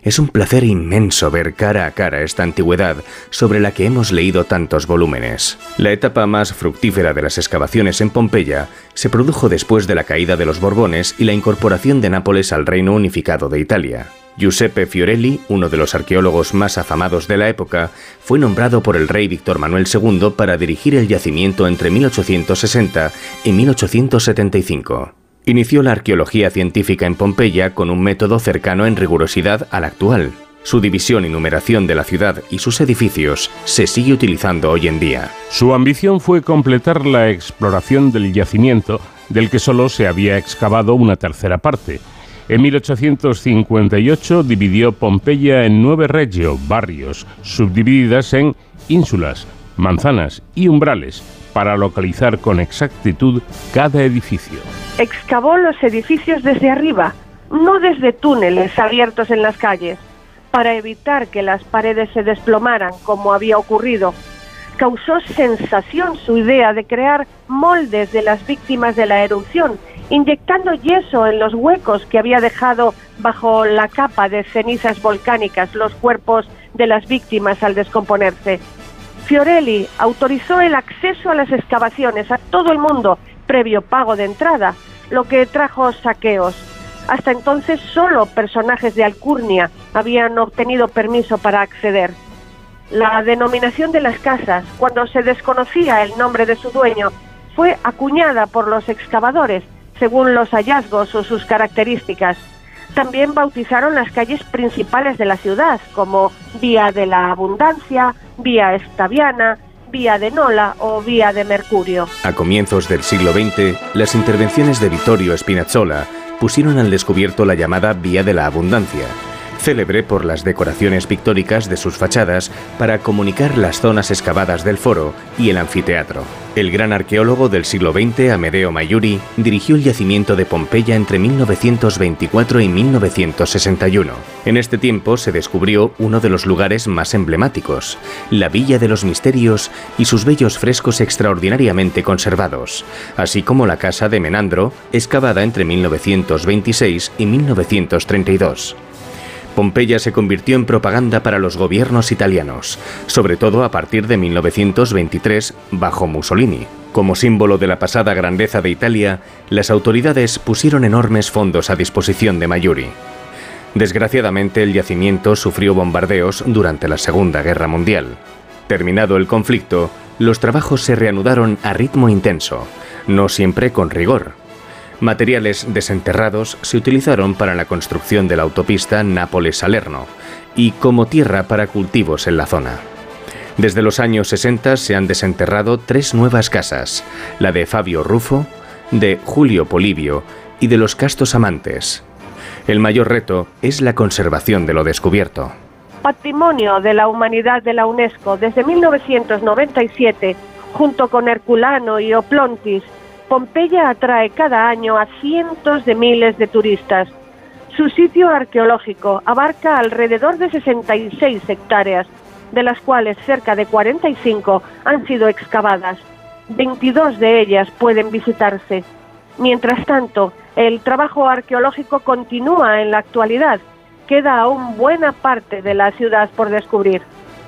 Es un placer inmenso ver cara a cara esta antigüedad sobre la que hemos leído tantos volúmenes. La etapa más fructífera de las excavaciones en Pompeya se produjo después de la caída de los Borbones y la incorporación de Nápoles al Reino Unificado de Italia. Giuseppe Fiorelli, uno de los arqueólogos más afamados de la época, fue nombrado por el rey Víctor Manuel II para dirigir el yacimiento entre 1860 y 1875. Inició la arqueología científica en Pompeya con un método cercano en rigurosidad al actual. Su división y numeración de la ciudad y sus edificios se sigue utilizando hoy en día. Su ambición fue completar la exploración del yacimiento, del que solo se había excavado una tercera parte. En 1858 dividió Pompeya en nueve regio, barrios, subdivididas en ínsulas, manzanas y umbrales, para localizar con exactitud cada edificio excavó los edificios desde arriba, no desde túneles abiertos en las calles. para evitar que las paredes se desplomaran como había ocurrido. Causó sensación su idea de crear moldes de las víctimas de la erupción, inyectando yeso en los huecos que había dejado bajo la capa de cenizas volcánicas los cuerpos de las víctimas al descomponerse. Fiorelli autorizó el acceso a las excavaciones a todo el mundo previo pago de entrada, lo que trajo saqueos. Hasta entonces solo personajes de Alcurnia habían obtenido permiso para acceder. La denominación de las casas, cuando se desconocía el nombre de su dueño, fue acuñada por los excavadores según los hallazgos o sus características. También bautizaron las calles principales de la ciudad, como Vía de la Abundancia, Vía Estaviana, Vía de Nola o Vía de Mercurio. A comienzos del siglo XX, las intervenciones de Vittorio Spinazzola pusieron al descubierto la llamada Vía de la Abundancia célebre por las decoraciones pictóricas de sus fachadas para comunicar las zonas excavadas del foro y el anfiteatro. El gran arqueólogo del siglo XX, Amedeo Mayuri, dirigió el yacimiento de Pompeya entre 1924 y 1961. En este tiempo se descubrió uno de los lugares más emblemáticos, la Villa de los Misterios y sus bellos frescos extraordinariamente conservados, así como la casa de Menandro, excavada entre 1926 y 1932. Pompeya se convirtió en propaganda para los gobiernos italianos, sobre todo a partir de 1923 bajo Mussolini. Como símbolo de la pasada grandeza de Italia, las autoridades pusieron enormes fondos a disposición de Mayuri. Desgraciadamente el yacimiento sufrió bombardeos durante la Segunda Guerra Mundial. Terminado el conflicto, los trabajos se reanudaron a ritmo intenso, no siempre con rigor, Materiales desenterrados se utilizaron para la construcción de la autopista Nápoles-Salerno y como tierra para cultivos en la zona. Desde los años 60 se han desenterrado tres nuevas casas, la de Fabio Rufo, de Julio Polibio y de los Castos Amantes. El mayor reto es la conservación de lo descubierto. Patrimonio de la Humanidad de la UNESCO desde 1997, junto con Herculano y Oplontis, Pompeya atrae cada año a cientos de miles de turistas. Su sitio arqueológico abarca alrededor de 66 hectáreas, de las cuales cerca de 45 han sido excavadas. 22 de ellas pueden visitarse. Mientras tanto, el trabajo arqueológico continúa en la actualidad. Queda aún buena parte de la ciudad por descubrir.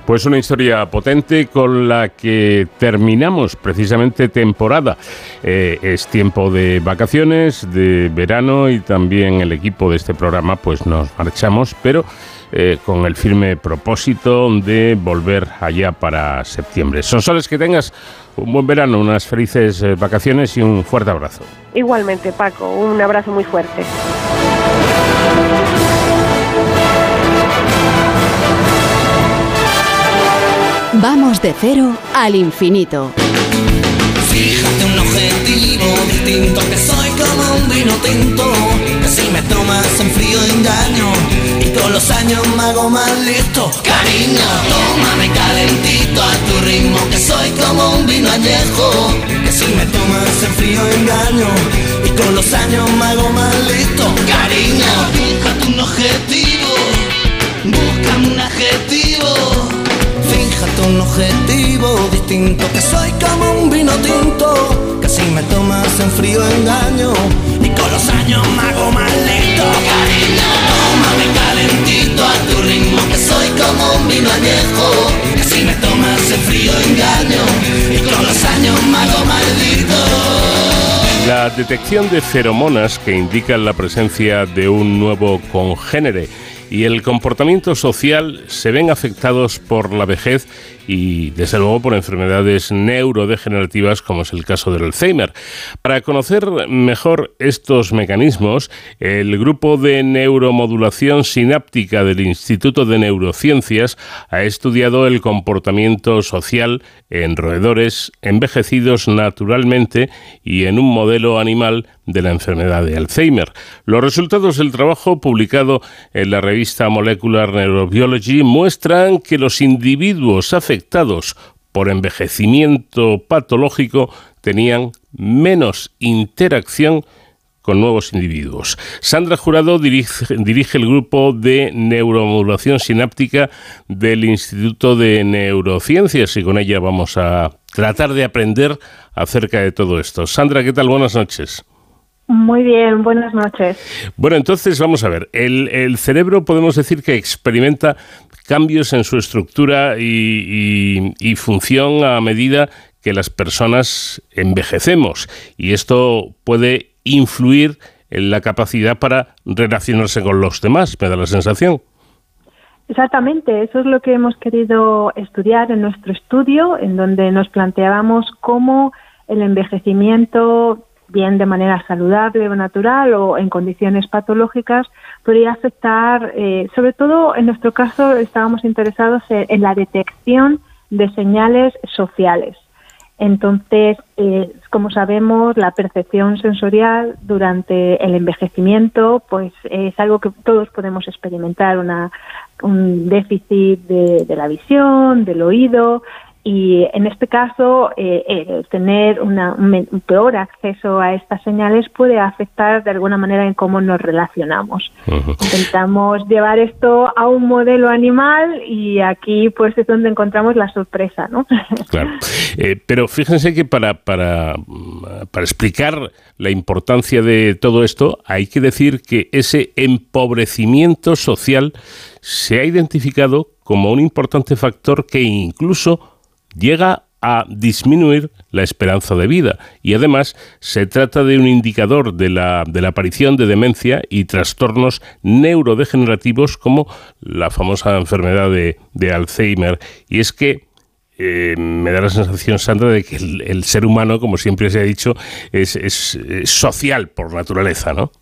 Pues una historia potente con la que terminamos precisamente temporada. Eh, es tiempo de vacaciones, de verano y también el equipo de este programa pues nos marchamos, pero eh, con el firme propósito de volver allá para septiembre. Son soles que tengas un buen verano, unas felices eh, vacaciones y un fuerte abrazo. Igualmente Paco, un abrazo muy fuerte. Vamos de cero al infinito. Fíjate un objetivo distinto que soy como un vino tinto. Que si me tomas en frío engaño y con los años me hago más listo. Cariño tómame calentito a tu ritmo que soy como un vino añejo. Que si me tomas en frío engaño y con los años me hago más listo. Cariño fíjate un objetivo búscame un adjetivo Fíjate un objetivo distinto, que soy como un vino tinto, que si me tomas en frío engaño, y con los años me hago más lento. Cariño, tómame calentito a tu ritmo, que soy como un vino añejo, que si me tomas en frío engaño, y con los años me hago maldito. La detección de feromonas que indican la presencia de un nuevo congénere y el comportamiento social se ven afectados por la vejez y desde luego por enfermedades neurodegenerativas como es el caso del Alzheimer. Para conocer mejor estos mecanismos, el grupo de neuromodulación sináptica del Instituto de Neurociencias ha estudiado el comportamiento social en roedores envejecidos naturalmente y en un modelo animal de la enfermedad de Alzheimer. Los resultados del trabajo publicado en la revista Molecular Neurobiology muestran que los individuos afectados por envejecimiento patológico tenían menos interacción con nuevos individuos. Sandra Jurado dirige, dirige el grupo de neuromodulación sináptica del Instituto de Neurociencias y con ella vamos a tratar de aprender acerca de todo esto. Sandra, ¿qué tal? Buenas noches. Muy bien, buenas noches. Bueno, entonces vamos a ver. El, cerebro podemos decir que experimenta cambios en su estructura y, función a medida que las personas envejecemos. Y esto puede influir en la capacidad para relacionarse con los demás, me da la sensación. Exactamente, eso es lo que hemos querido estudiar en nuestro estudio, en donde nos planteábamos cómo el envejecimiento bien de manera saludable o natural o en condiciones patológicas, podría afectar, eh, sobre todo en nuestro caso estábamos interesados en, la detección de señales sociales. Entonces, eh, como sabemos, la percepción sensorial durante el envejecimiento, pues es algo que todos podemos experimentar, una, un déficit de la visión, del oído, y en este caso eh, tener un peor acceso a estas señales puede afectar de alguna manera en cómo nos relacionamos. Intentamos llevar esto a un modelo animal y aquí pues es donde encontramos la sorpresa, ¿no? Claro. Eh, pero fíjense que para, para, para explicar la importancia de todo esto hay que decir que ese empobrecimiento social se ha identificado como un importante factor que incluso llega a disminuir la esperanza de vida y además se trata de un indicador de la, de la aparición de demencia y trastornos neurodegenerativos como la famosa enfermedad de, Alzheimer. Y es que eh, me da la sensación, Sandra, de que el, ser humano, como siempre se ha dicho, es, es social por naturaleza, ¿no?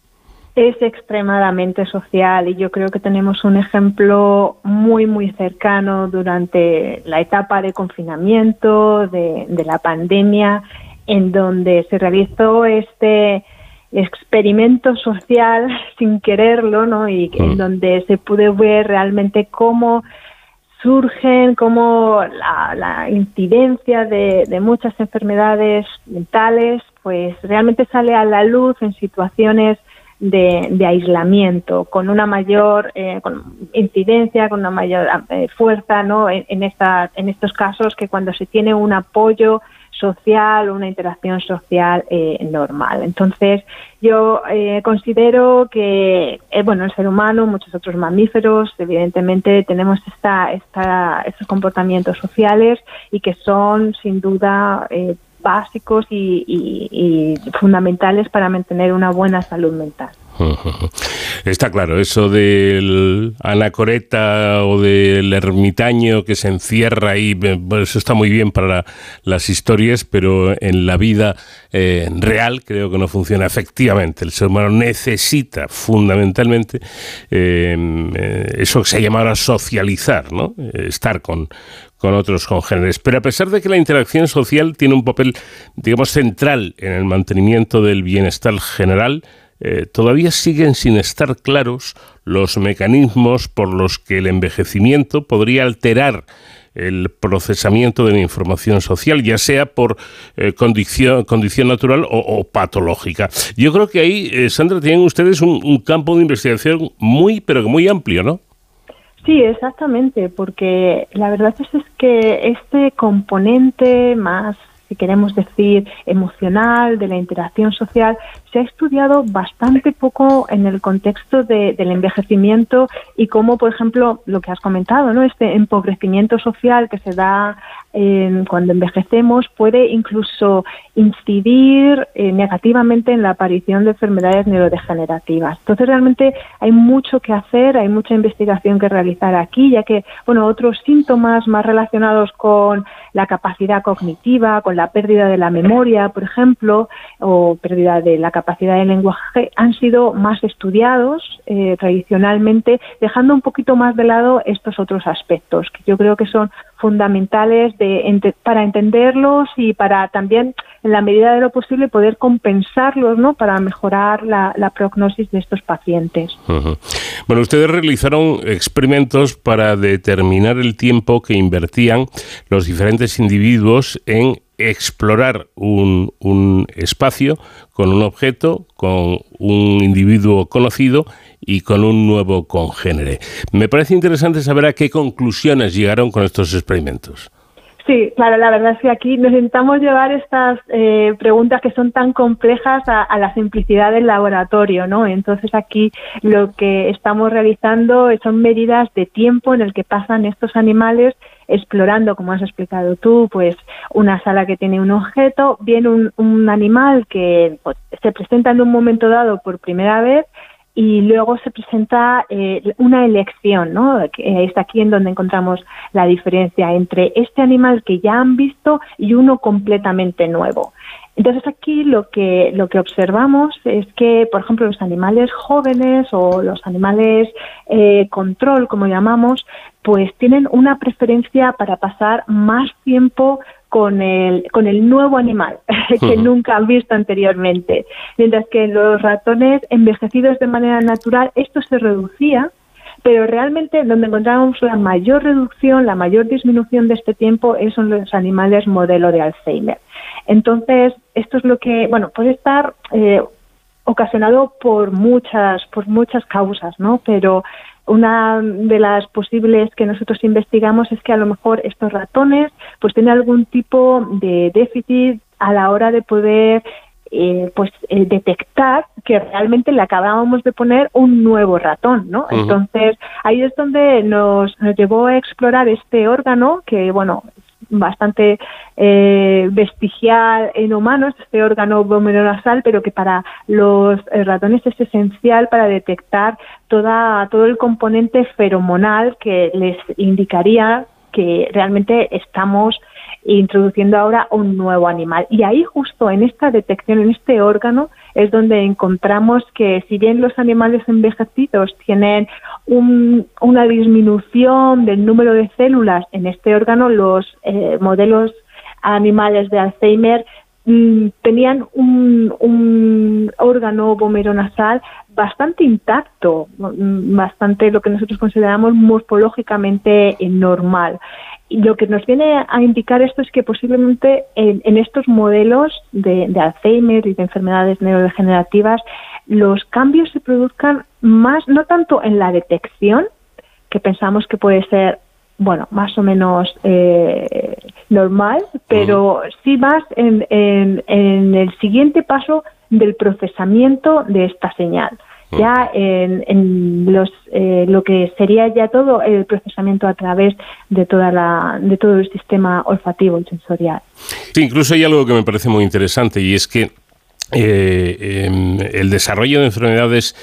Es extremadamente social y yo creo que tenemos un ejemplo muy muy cercano durante la etapa de confinamiento de, la pandemia en donde se realizó este experimento social sin quererlo ¿no? y en mm. donde se pudo ver realmente cómo surgen, cómo la, incidencia de, de muchas enfermedades mentales pues realmente sale a la luz en situaciones de, aislamiento, con una mayor eh, incidencia, con una mayor eh, fuerza ¿no? en, esta, en estos casos que cuando se tiene un apoyo social, una interacción social eh, normal. Entonces, yo considero que, bueno, el ser humano, muchos otros mamíferos, evidentemente tenemos esta, esta, estos comportamientos sociales y que son, sin duda, básicos y, fundamentales para mantener una buena salud mental. Está claro, eso del anacoreta o del ermitaño que se encierra ahí, pues eso está muy bien para las historias, pero en la vida eh, real creo que no funciona efectivamente. El ser humano necesita fundamentalmente eh, eso que se llama ahora socializar, ¿no? estar con, con otros congéneres. Pero a pesar de que la interacción social tiene un papel, digamos, central en el mantenimiento del bienestar general, eh, todavía siguen sin estar claros los mecanismos por los que el envejecimiento podría alterar el procesamiento de la información social, ya sea por eh, condición, natural o, patológica. Yo creo que ahí, eh, Sandra, tienen ustedes un, un campo de investigación muy, pero muy amplio, ¿no? Sí, exactamente, porque la verdad es, que este componente más si queremos decir, emocional, de la interacción social, se ha estudiado bastante poco en el contexto del envejecimiento y cómo, por ejemplo, lo que has comentado, ¿no? Este empobrecimiento social que se da cuando envejecemos puede incluso incidir eh, negativamente en la aparición de enfermedades neurodegenerativas. Entonces realmente hay mucho que hacer, hay mucha investigación que realizar aquí, ya que bueno otros síntomas más relacionados con la capacidad cognitiva, con la pérdida de la memoria, por ejemplo, o pérdida de la capacidad de lenguaje, han sido más estudiados eh, tradicionalmente, dejando un poquito más de lado estos otros aspectos que yo creo que son fundamentales para entenderlos y para también, en la medida de lo posible, poder compensarlos ¿no? para mejorar la, prognosis de estos pacientes. Bueno, ustedes realizaron experimentos para determinar el tiempo que invertían los diferentes individuos en explorar un, un, espacio con un objeto, con un individuo conocido y con un nuevo congénere. Me parece interesante saber a qué conclusiones llegaron con estos experimentos. Sí, claro, la verdad es que aquí necesitamos llevar estas eh, preguntas que son tan complejas a, la simplicidad del laboratorio, ¿no? Entonces aquí lo que estamos realizando son medidas de tiempo en el que pasan estos animales explorando, como has explicado tú, pues una sala que tiene un objeto, viene un, animal que pues, se presenta en un momento dado por primera vez y luego se presenta eh, una elección, ¿no? Que es aquí en donde encontramos la diferencia entre este animal que ya han visto y uno completamente nuevo. Entonces aquí lo que lo que observamos es que, por ejemplo, los animales jóvenes o los animales eh, control, como llamamos, pues tienen una preferencia para pasar más tiempo con el, con el nuevo animal que nunca han visto anteriormente. Mientras que en los ratones envejecidos de manera natural esto se reducía, pero realmente donde encontramos la mayor reducción, la mayor disminución de este tiempo son los animales modelo de Alzheimer. Entonces, esto es lo que, bueno, puede estar eh, ocasionado por muchas, por muchas causas, ¿no? Pero una de las posibles que nosotros investigamos es que a lo mejor estos ratones pues tienen algún tipo de déficit a la hora de poder eh, pues eh, detectar que realmente le acabábamos de poner un nuevo ratón, ¿no? Entonces ahí es donde nos, nos llevó a explorar este órgano que bueno bastante eh, vestigial en humanos, este órgano nasal, pero que para los eh, ratones es esencial para detectar toda, todo el componente feromonal que les indicaría que realmente estamos introduciendo ahora un nuevo animal. Y ahí justo en esta detección, en este órgano, es donde encontramos que si bien los animales envejecidos tienen una disminución del número de células en este órgano, los eh, modelos animales de Alzheimer mm, tenían un, un órgano vomeronasal bastante intacto, mm, bastante lo que nosotros consideramos morfológicamente normal. Y lo que nos viene a indicar esto es que posiblemente en, estos modelos de, Alzheimer y de enfermedades neurodegenerativas los cambios se produzcan más, no tanto en la detección, que pensamos que puede ser, bueno, más o menos eh, normal, pero sí más en, en el siguiente paso del procesamiento de esta señal ya en, los, eh, lo que sería ya todo el procesamiento a través de toda la de todo el sistema olfativo y sensorial. Sí, incluso hay algo que me parece muy interesante y es que eh, em, el desarrollo de enfermedades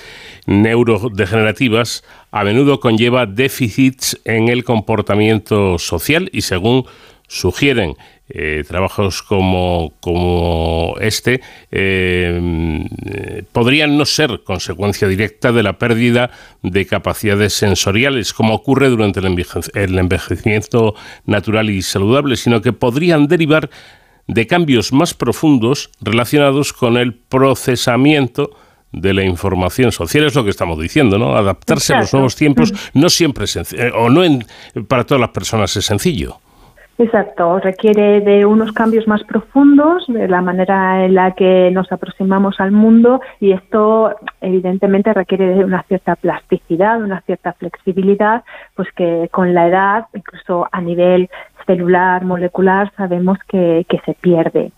neurodegenerativas a menudo conlleva déficits en el comportamiento social y según sugieren eh, trabajos como, como este eh, podrían no ser consecuencia directa de la pérdida de capacidades sensoriales, como ocurre durante el envejecimiento natural y saludable, sino que podrían derivar de cambios más profundos relacionados con el procesamiento de la información social es lo que estamos diciendo, ¿no? Adaptarse a los nuevos tiempos no siempre es eh, o no para todas las personas es sencillo. Exacto, requiere de unos cambios más profundos, de la manera en la que nos aproximamos al mundo y esto evidentemente requiere de una cierta plasticidad, una cierta flexibilidad, pues que con la edad, incluso a nivel celular, molecular, sabemos que, que se pierde.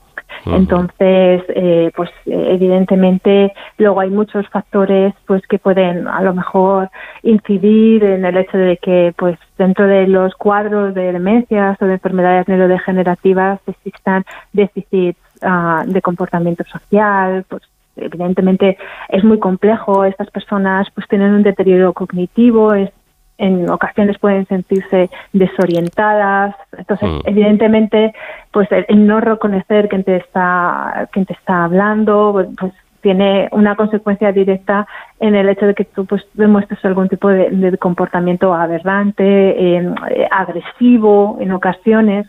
Entonces, eh, pues evidentemente luego hay muchos factores pues que pueden a lo mejor incidir en el hecho de que pues dentro de los cuadros de demencias o de enfermedades neurodegenerativas existan déficits ah, de comportamiento social, pues evidentemente es muy complejo, estas personas pues tienen un deterioro cognitivo, es en ocasiones pueden sentirse desorientadas. Entonces, mm. evidentemente, pues el, no reconocer quién te está, quién te está hablando, pues tiene una consecuencia directa en el hecho de que tú pues demuestres algún tipo de, comportamiento aberrante, eh, agresivo en ocasiones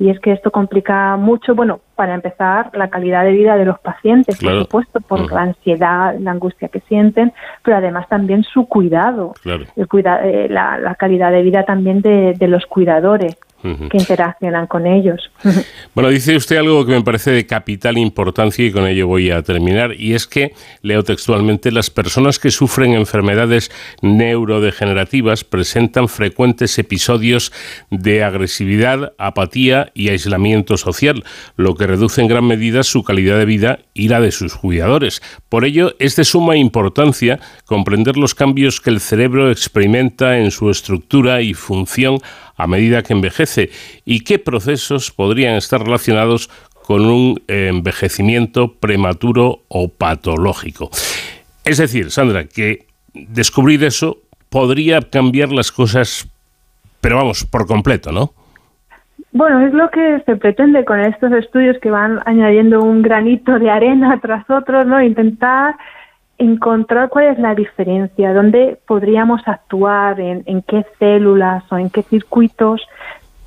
y es que esto complica mucho, bueno, para empezar, la calidad de vida de los pacientes, por supuesto, por la ansiedad, la angustia que sienten, pero además también su cuidado, el eh, la, calidad de vida también de los cuidadores que interaccionan con ellos. Bueno, dice usted algo que me parece de capital importancia y con ello voy a terminar, y es que, leo textualmente, las personas que sufren enfermedades neurodegenerativas presentan frecuentes episodios de agresividad, apatía y aislamiento social, lo que reduce en gran medida su calidad de vida y la de sus cuidadores. Por ello, es de suma importancia comprender los cambios que el cerebro experimenta en su estructura y función a medida que envejece y qué procesos podrían estar relacionados con un envejecimiento prematuro o patológico. Es decir, Sandra, que descubrir eso podría cambiar las cosas, pero vamos, por completo, ¿no? Bueno, es lo que se pretende con estos estudios que van añadiendo un granito de arena tras otro, ¿no? Intentar encontrar cuál es la diferencia, dónde podríamos actuar, en, en qué células o en qué circuitos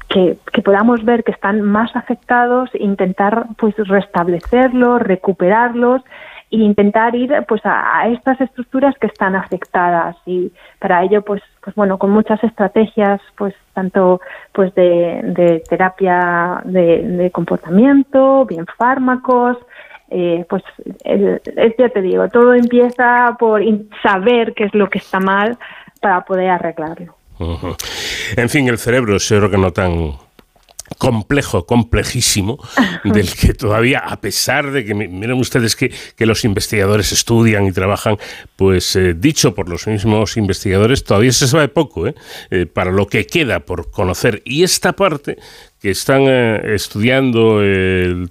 que, podamos ver que están más afectados, intentar pues restablecerlos, recuperarlos e intentar ir pues a, estas estructuras que están afectadas. Y para ello pues pues bueno con muchas estrategias pues tanto pues de, de terapia de comportamiento bien fármacos eh, pues el, ya te digo, todo empieza por saber qué es lo que está mal para poder arreglarlo. En fin, el cerebro es que no tan complejo, complejísimo, del que todavía, a pesar de que, miren ustedes que, los investigadores estudian y trabajan, pues eh, dicho por los mismos investigadores, todavía se sabe poco ¿eh? Eh, para lo que queda por conocer. Y esta parte que están estudiando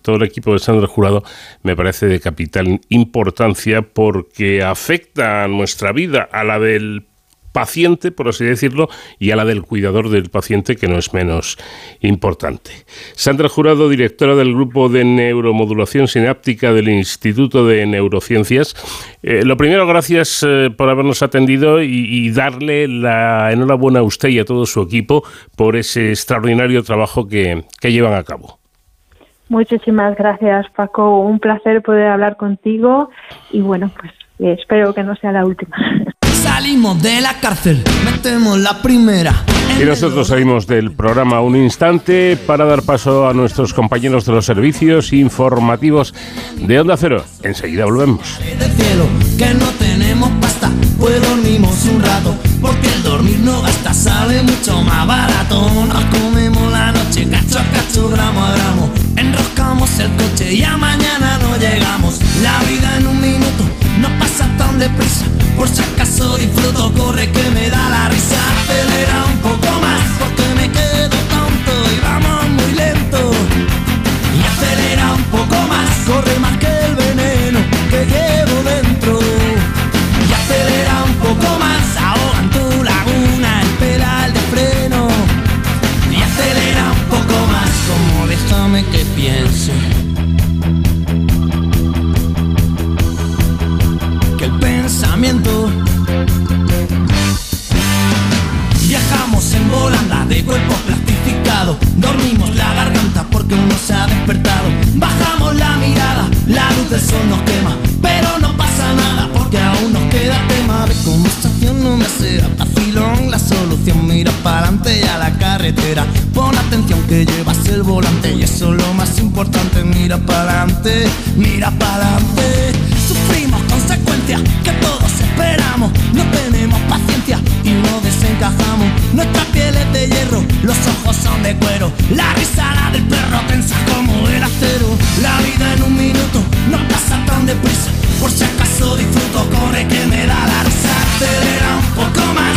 todo el equipo de Sandra Jurado me parece de capital importancia porque afecta a nuestra vida, a la del paciente, por así decirlo, y a la del cuidador del paciente, que no es menos importante. Sandra Jurado, directora del Grupo de Neuromodulación Sináptica del Instituto de Neurociencias. Eh, lo primero, gracias eh, por habernos atendido y, darle la enhorabuena a usted y a todo su equipo por ese extraordinario trabajo que, que llevan a cabo. Muchísimas gracias, Paco. Un placer poder hablar contigo y bueno, pues espero que no sea la última. Salimos de la cárcel, metemos la primera. Y nosotros salimos del programa un instante para dar paso a nuestros compañeros de los servicios informativos de Onda Cero. Enseguida volvemos. cielo, que no tenemos pasta, pues dormimos un rato, porque el dormir no gasta, sale mucho más barato. Nos comemos la noche, cacho a cacho, gramo a gramo, el coche y a mañana no llegamos. La vida en un minuto no pasa tan deprisa por si acaso disfruto, corre que me da la risa. Acelera un poco más, déjame que piense. Viajamos en volanda de cuerpo plastificado. Dormimos la garganta porque uno se ha despertado. Bajamos la mirada, la luz del sol nos quema. Pero no porque aún nos queda tema de conversación. No me será vacilón la solución. Mira para adelante a la carretera. Pon atención que llevas el volante y eso es lo más importante. Mira para adelante, mira para adelante. Sufrimos consecuencias que todos esperamos. No tenemos paciencia no desencajamos. Nuestra piel es de hierro, los ojos son de cuero. La risada del perro tensa como el acero. La vida en un minuto no pasa tan deprisa. Por si acaso disfruto, corre que me da la risa. Acelera un poco más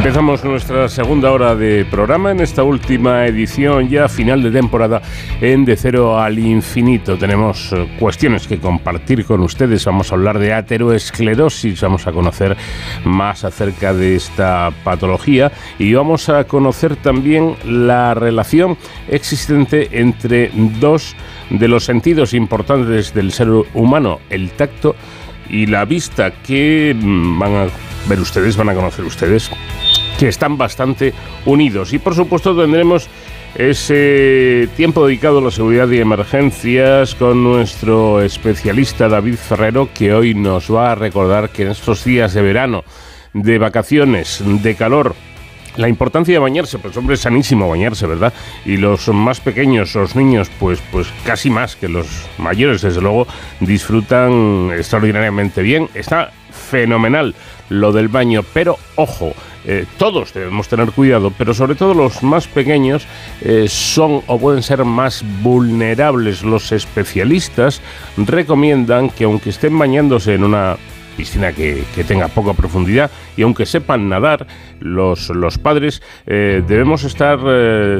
Empezamos nuestra segunda hora de programa en esta última edición ya final de temporada en De Cero al Infinito. Tenemos eh, cuestiones que compartir con ustedes. Vamos a hablar de ateroesclerosis, vamos a conocer más acerca de esta patología y vamos a conocer también la relación existente entre dos de los sentidos importantes del ser humano, el tacto y la vista, que mm, van a ver ustedes, van a conocer ustedes que están bastante unidos. Y por supuesto tendremos ese tiempo dedicado a la seguridad y emergencias con nuestro especialista David Ferrero, que hoy nos va a recordar que en estos días de verano, de vacaciones, de calor, la importancia de bañarse, pues hombre, es sanísimo bañarse, ¿verdad? Y los más pequeños, los niños, pues, pues casi más que los mayores, desde luego, disfrutan extraordinariamente bien. Está fenomenal lo del baño, pero ojo, eh, todos debemos tener cuidado, pero sobre todo los más pequeños eh, son o pueden ser más vulnerables. Los especialistas recomiendan que aunque estén bañándose en una piscina que, tenga poca profundidad y aunque sepan nadar, los, los padres eh, debemos estar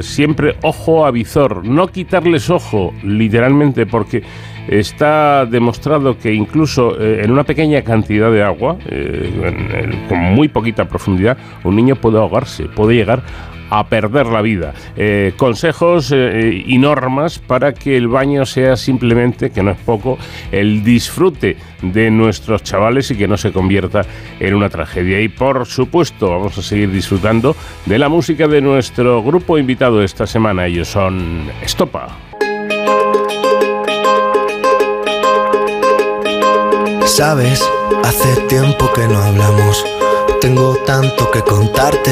siempre ojo a visor, no quitarles ojo literalmente porque está demostrado que incluso eh, en una pequeña cantidad de agua, eh, con muy poquita profundidad, un niño puede ahogarse, puede llegar a perder la vida. Eh, consejos y normas para que el baño sea simplemente, que no es poco, el disfrute de nuestros chavales y que no se convierta en una tragedia. Y por supuesto vamos a seguir disfrutando de la música de nuestro grupo invitado esta semana. Ellos son Estopa. Sabes, hace tiempo que no hablamos. Tengo tanto que contarte.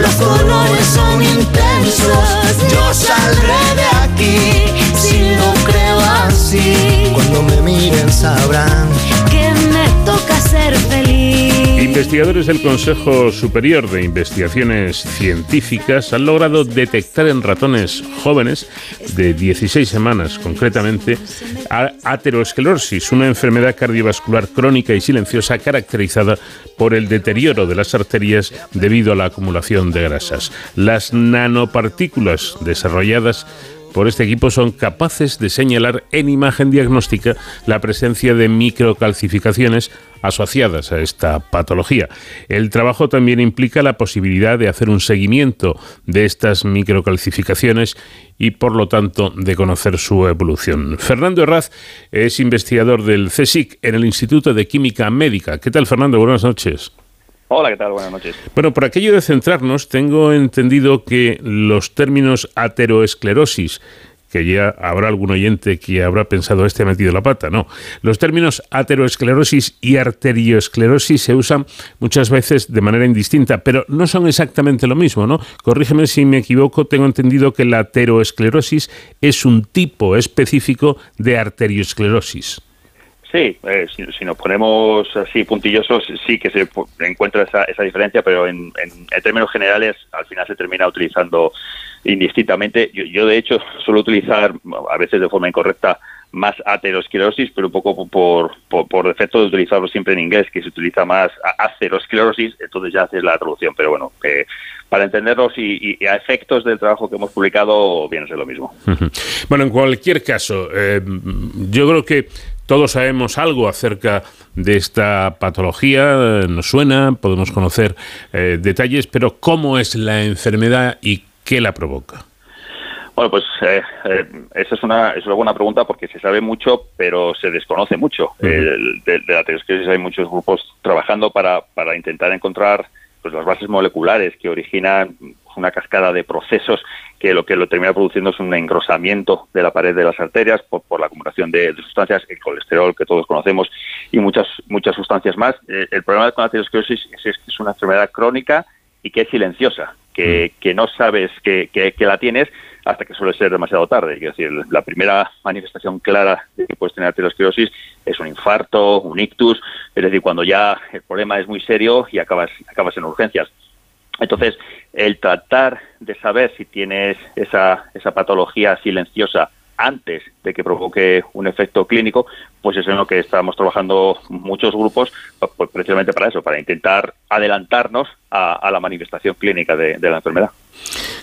los colores son intensos. Yo saldré de aquí si lo creo así. Cuando me miren sabrán que me toca ser feliz. Investigadores del Consejo Superior de Investigaciones Científicas han logrado detectar en ratones jóvenes de 16 semanas, concretamente, aterosclerosis, una enfermedad cardiovascular crónica y silenciosa caracterizada por el deterioro de las arterias debido a la acumulación de grasas. Las nanopartículas desarrolladas por este equipo son capaces de señalar en imagen diagnóstica la presencia de microcalcificaciones asociadas a esta patología. El trabajo también implica la posibilidad de hacer un seguimiento de estas microcalcificaciones y por lo tanto de conocer su evolución. Fernando Herraz es investigador del CSIC en el Instituto de Química Médica. ¿Qué tal Fernando? Buenas noches. Hola, ¿qué tal? Buenas noches. Bueno, por aquello de centrarnos, tengo entendido que los términos ateroesclerosis, que ya habrá algún oyente que habrá pensado este ha metido la pata, no. Los términos ateroesclerosis y arterioesclerosis se usan muchas veces de manera indistinta, pero no son exactamente lo mismo, ¿no? Corrígeme si me equivoco, tengo entendido que la ateroesclerosis es un tipo específico de arteriosclerosis. Sí, eh, si, nos ponemos así puntillosos, sí que se encuentra esa, esa diferencia, pero en, términos generales al final se termina utilizando indistintamente. Yo, de hecho suelo utilizar a veces de forma incorrecta más aterosclerosis, pero un poco por, por, defecto de utilizarlo siempre en inglés, que se utiliza más aterosclerosis, entonces ya haces la traducción. Pero bueno, para entenderlos y, a efectos del trabajo que hemos publicado, viene a lo mismo. Bueno, en cualquier caso, eh, yo creo que todos sabemos algo acerca de esta patología, nos suena, podemos conocer eh, detalles, pero ¿cómo es la enfermedad y qué la provoca? Bueno, pues eh, eh, esa es una, es una buena pregunta porque se sabe mucho, pero se desconoce mucho. de, la aterosclerosis hay muchos grupos trabajando para, para intentar encontrar pues, las bases moleculares que originan una cascada de procesos que lo que lo termina produciendo es un engrosamiento de la pared de las arterias por, por la acumulación de, sustancias, el colesterol que todos conocemos y muchas muchas sustancias más. Eh, el problema con la aterosclerosis es, que es una enfermedad crónica y que es silenciosa, que, mm. que no sabes que, que, la tienes hasta que suele ser demasiado tarde. Es decir, la primera manifestación clara de que puedes tener aterosclerosis es un infarto, un ictus, es decir, cuando ya el problema es muy serio y acabas, acabas en urgencias. Entonces, el tratar de saber si tienes esa, esa patología silenciosa antes de que provoque un efecto clínico, pues es en lo que estamos trabajando muchos grupos, pues precisamente para eso, para intentar adelantarnos a, la manifestación clínica de, de, la enfermedad.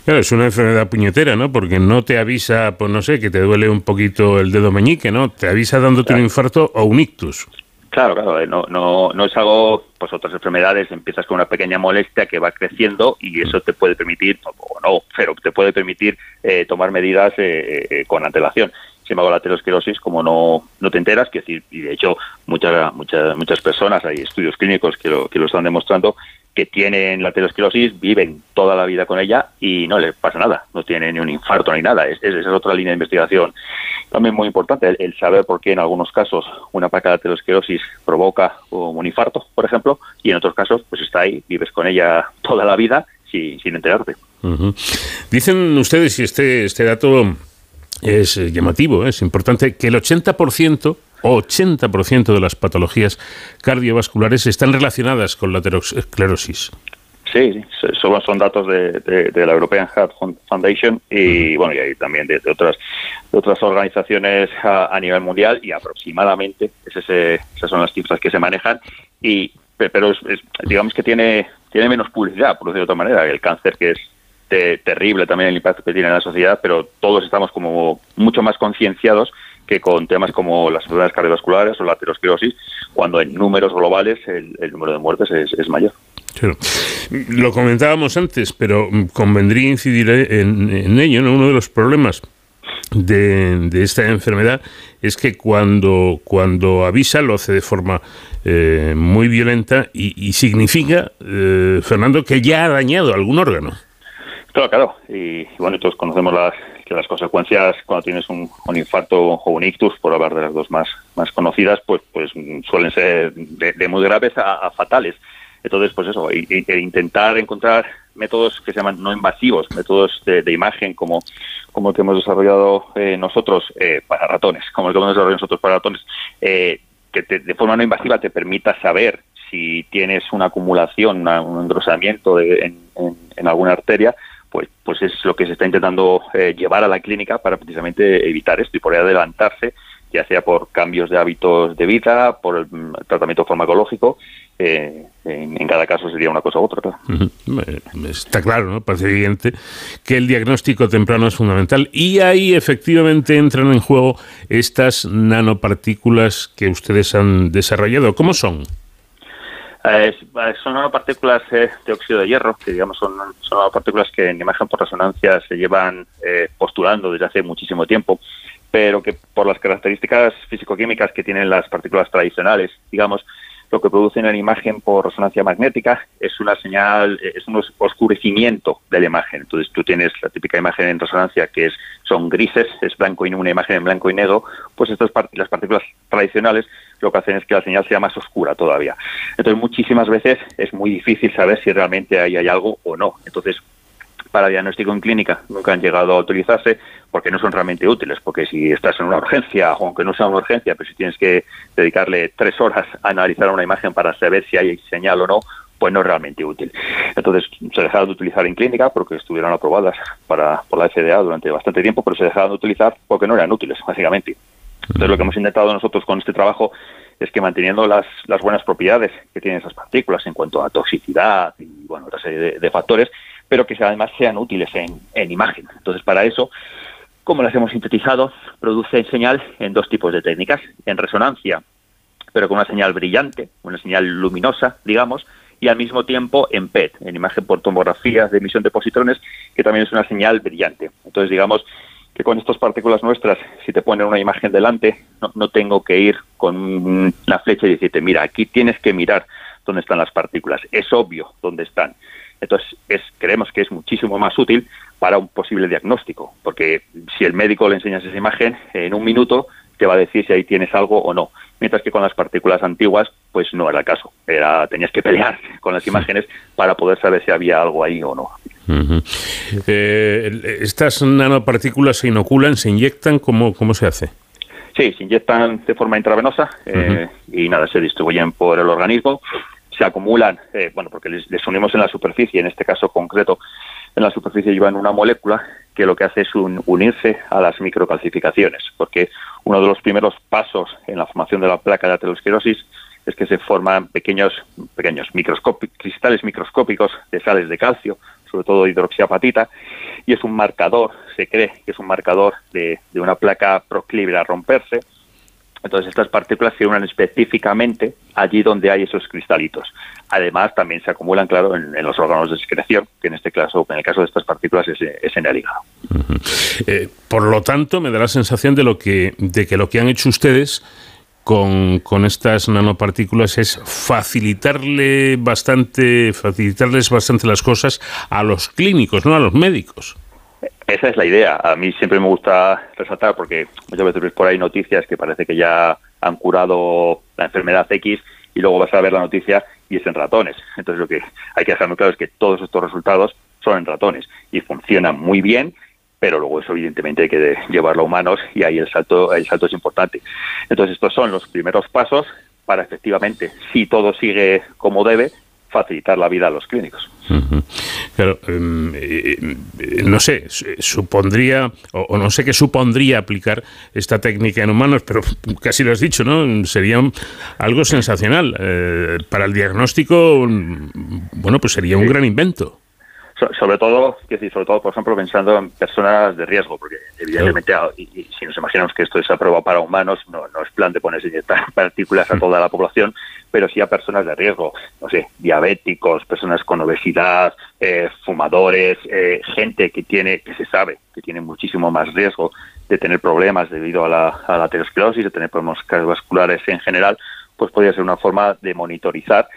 Claro, es una enfermedad puñetera, ¿no? Porque no te avisa, pues no sé, que te duele un poquito el dedo meñique, ¿no? Te avisa dándote un infarto o un ictus. Claro, claro, eh, no, no, no es algo, pues otras enfermedades, empiezas con una pequeña molestia que va creciendo y eso te puede permitir, o no, pero te puede permitir eh, tomar medidas eh, con antelación. Sin embargo, la aterosclerosis, como no, no te enteras, que decir, y de hecho muchas, muchas, muchas personas, hay estudios clínicos que lo, que lo están demostrando, que tienen la aterosclerosis viven toda la vida con ella y no les pasa nada, no tienen ni un infarto ni nada. esa es otra línea de investigación también muy importante, el, saber por qué en algunos casos una placa de aterosclerosis provoca un infarto, por ejemplo, y en otros casos pues está ahí, vives con ella toda la vida sin, sin enterarte. Dicen ustedes, y este, este dato es llamativo, es importante, que el 80% 80% de las patologías cardiovasculares están relacionadas con la aterosclerosis. Sí, solo son datos de, la European Heart Foundation y bueno y también de, otras otras organizaciones a, nivel mundial y aproximadamente esas son las cifras que se manejan y pero digamos que tiene tiene menos publicidad por decirlo de otra manera el cáncer que es terrible también el impacto que tiene en la sociedad pero todos estamos como mucho más concienciados que con temas como las enfermedades cardiovasculares o la aterosclerosis, cuando en números globales el, número de muertes es, mayor. Lo comentábamos antes, pero convendría incidir en, ello. Uno de los problemas de, esta enfermedad es que cuando, cuando avisa lo hace de forma eh, muy violenta y, significa, eh, Fernando, que ya ha dañado algún órgano. Claro, claro. Y, bueno, todos conocemos las, que las consecuencias cuando tienes un, infarto o un ictus, por hablar de las dos más, más conocidas, pues, pues suelen ser de, muy graves a, fatales. Entonces, pues eso, intentar encontrar métodos que se llaman no invasivos, métodos de, imagen como, como el que hemos desarrollado eh, nosotros eh, para ratones, como el que hemos desarrollado nosotros para ratones, eh, que de forma no invasiva te permita saber si tienes una acumulación, un engrosamiento en, en, alguna arteria, pues, pues es lo que se está intentando eh, llevar a la clínica para precisamente evitar esto y poder adelantarse, ya sea por cambios de hábitos de vida, por el mm, tratamiento farmacológico. Eh, en, cada caso sería una cosa u otra. Está claro, ¿no? Parece evidente que el diagnóstico temprano es fundamental y ahí efectivamente entran en juego estas nanopartículas que ustedes han desarrollado. ¿Cómo son? Eh, son partículas eh, de óxido de hierro, que digamos son, son partículas que en imagen por resonancia se llevan eh, postulando desde hace muchísimo tiempo, pero que por las características físico-químicas que tienen las partículas tradicionales, digamos, lo que producen en imagen por resonancia magnética es una señal, es un oscurecimiento de la imagen. Entonces tú tienes la típica imagen en resonancia que es son grises, es blanco y una imagen en blanco y negro, pues estas las partículas tradicionales lo que hacen es que la señal sea más oscura todavía. Entonces muchísimas veces es muy difícil saber si realmente ahí hay algo o no. Entonces para diagnóstico en clínica nunca han llegado a utilizarse porque no son realmente útiles, porque si estás en una urgencia, o aunque no sea una urgencia, pero si tienes que dedicarle tres horas a analizar una imagen para saber si hay señal o no, pues no es realmente útil. Entonces se dejaron de utilizar en clínica porque estuvieron aprobadas para, por la FDA durante bastante tiempo, pero se dejaron de utilizar porque no eran útiles, básicamente. Entonces lo que hemos intentado nosotros con este trabajo es que manteniendo las, las buenas propiedades que tienen esas partículas en cuanto a toxicidad y bueno, otra serie de factores, pero que además sean útiles en, en imagen. Entonces, para eso, como las hemos sintetizado, produce señal en dos tipos de técnicas, en resonancia, pero con una señal brillante, una señal luminosa, digamos, y al mismo tiempo en PET, en imagen por tomografía de emisión de positrones, que también es una señal brillante. Entonces, digamos que con estas partículas nuestras, si te ponen una imagen delante, no, tengo que ir con la flecha y decirte, mira, aquí tienes que mirar dónde están las partículas. Es obvio dónde están. Entonces, es, creemos que es muchísimo más útil para un posible diagnóstico, porque si el médico le enseñas esa imagen, en un minuto te va a decir si ahí tienes algo o no. Mientras que con las partículas antiguas, pues no era el caso. Era, tenías que pelear con las imágenes para poder saber si había algo ahí o no. Eh, ¿Estas nanopartículas se inoculan, se inyectan? ¿Cómo, cómo se hace? Sí, se inyectan de forma intravenosa eh, y nada, se distribuyen por el organismo, se acumulan, eh, bueno, porque les, les, unimos en la superficie, en este caso concreto, en la superficie llevan una molécula que lo que hace es unirse a las microcalcificaciones, porque uno de los primeros pasos en la formación de la placa de aterosclerosis es que se forman pequeños, pequeños cristales microscópicos de sales de calcio, sobre todo hidroxiapatita, y es un marcador, se cree que es un marcador de, de una placa proclive a romperse, entonces estas partículas se unen específicamente allí donde hay esos cristalitos. Además, también se acumulan, claro, en, los órganos de excreción, que en este caso, en el caso de estas partículas, es, en el hígado. Eh, por lo tanto, me da la sensación de lo que, de que lo que han hecho ustedes con, con, estas nanopartículas es facilitarle bastante, facilitarles bastante las cosas a los clínicos, no a los médicos. Esa es la idea. A mí siempre me gusta resaltar porque muchas veces ves por ahí noticias que parece que ya han curado la enfermedad X y luego vas a ver la noticia y es en ratones. Entonces lo que hay que dejar muy claro es que todos estos resultados son en ratones y funcionan muy bien, pero luego eso evidentemente hay que llevarlo a humanos y ahí el salto, el salto es importante. Entonces estos son los primeros pasos para efectivamente, si todo sigue como debe, facilitar la vida a los clínicos. Pero, em, eh, eh, no sé, supondría, o, no sé qué supondría aplicar esta técnica en humanos, pero casi lo has dicho, ¿no? Sería algo sensacional. Eh, para el diagnóstico, bueno, pues sería un gran invento sobre todo, decir, sobre todo, por ejemplo, pensando en personas de riesgo, porque evidentemente, y, si nos imaginamos que esto es aprobado para humanos, no, no es plan de ponerse inyectar partículas a mm. toda la población, pero sí a personas de riesgo, no sé, diabéticos, personas con obesidad, eh, fumadores, eh, gente que tiene, que se sabe que tiene muchísimo más riesgo de tener problemas debido a la, a la aterosclerosis, de tener problemas cardiovasculares en general, pues podría ser una forma de monitorizar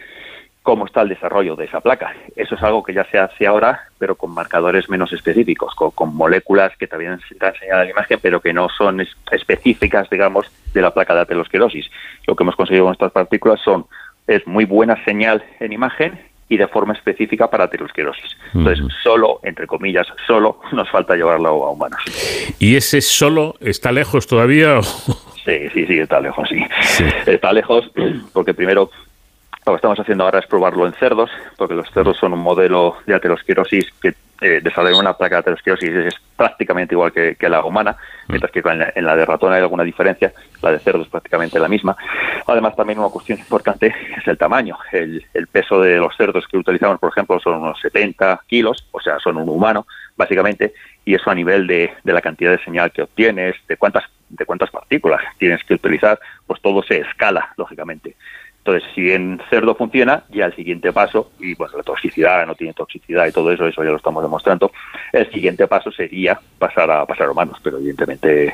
cómo está el desarrollo de esa placa. Eso es algo que ya se hace ahora, pero con marcadores menos específicos, con, moléculas que también se señal a la imagen, pero que no son específicas, digamos, de la placa de aterosclerosis. Lo que hemos conseguido con estas partículas son es muy buena señal en imagen y de forma específica para aterosclerosis. Entonces, solo, entre comillas, solo nos falta llevarlo a humanos. ¿Y ese solo está lejos todavía? Sí, sí, sí, está lejos, sí. Está lejos porque primero lo que estamos haciendo ahora es probarlo en cerdos, porque los cerdos son un modelo de aterosclerosis que eh, desarrolla una placa de aterosclerosis es prácticamente igual que, la humana, mientras que en la, de ratón hay alguna diferencia, la de cerdo es prácticamente la misma. Además, también una cuestión importante es el tamaño. El, peso de los cerdos que utilizamos, por ejemplo, son unos 70 kilos, o sea, son un humano, básicamente, y eso a nivel de, de la cantidad de señal que obtienes, de cuántas, de cuántas partículas tienes que utilizar, pues todo se escala, lógicamente. Entonces, si en cerdo funciona, ya el siguiente paso, y bueno, la toxicidad, no tiene toxicidad y todo eso, eso ya lo estamos demostrando, el siguiente paso sería pasar a pasar a humanos, pero evidentemente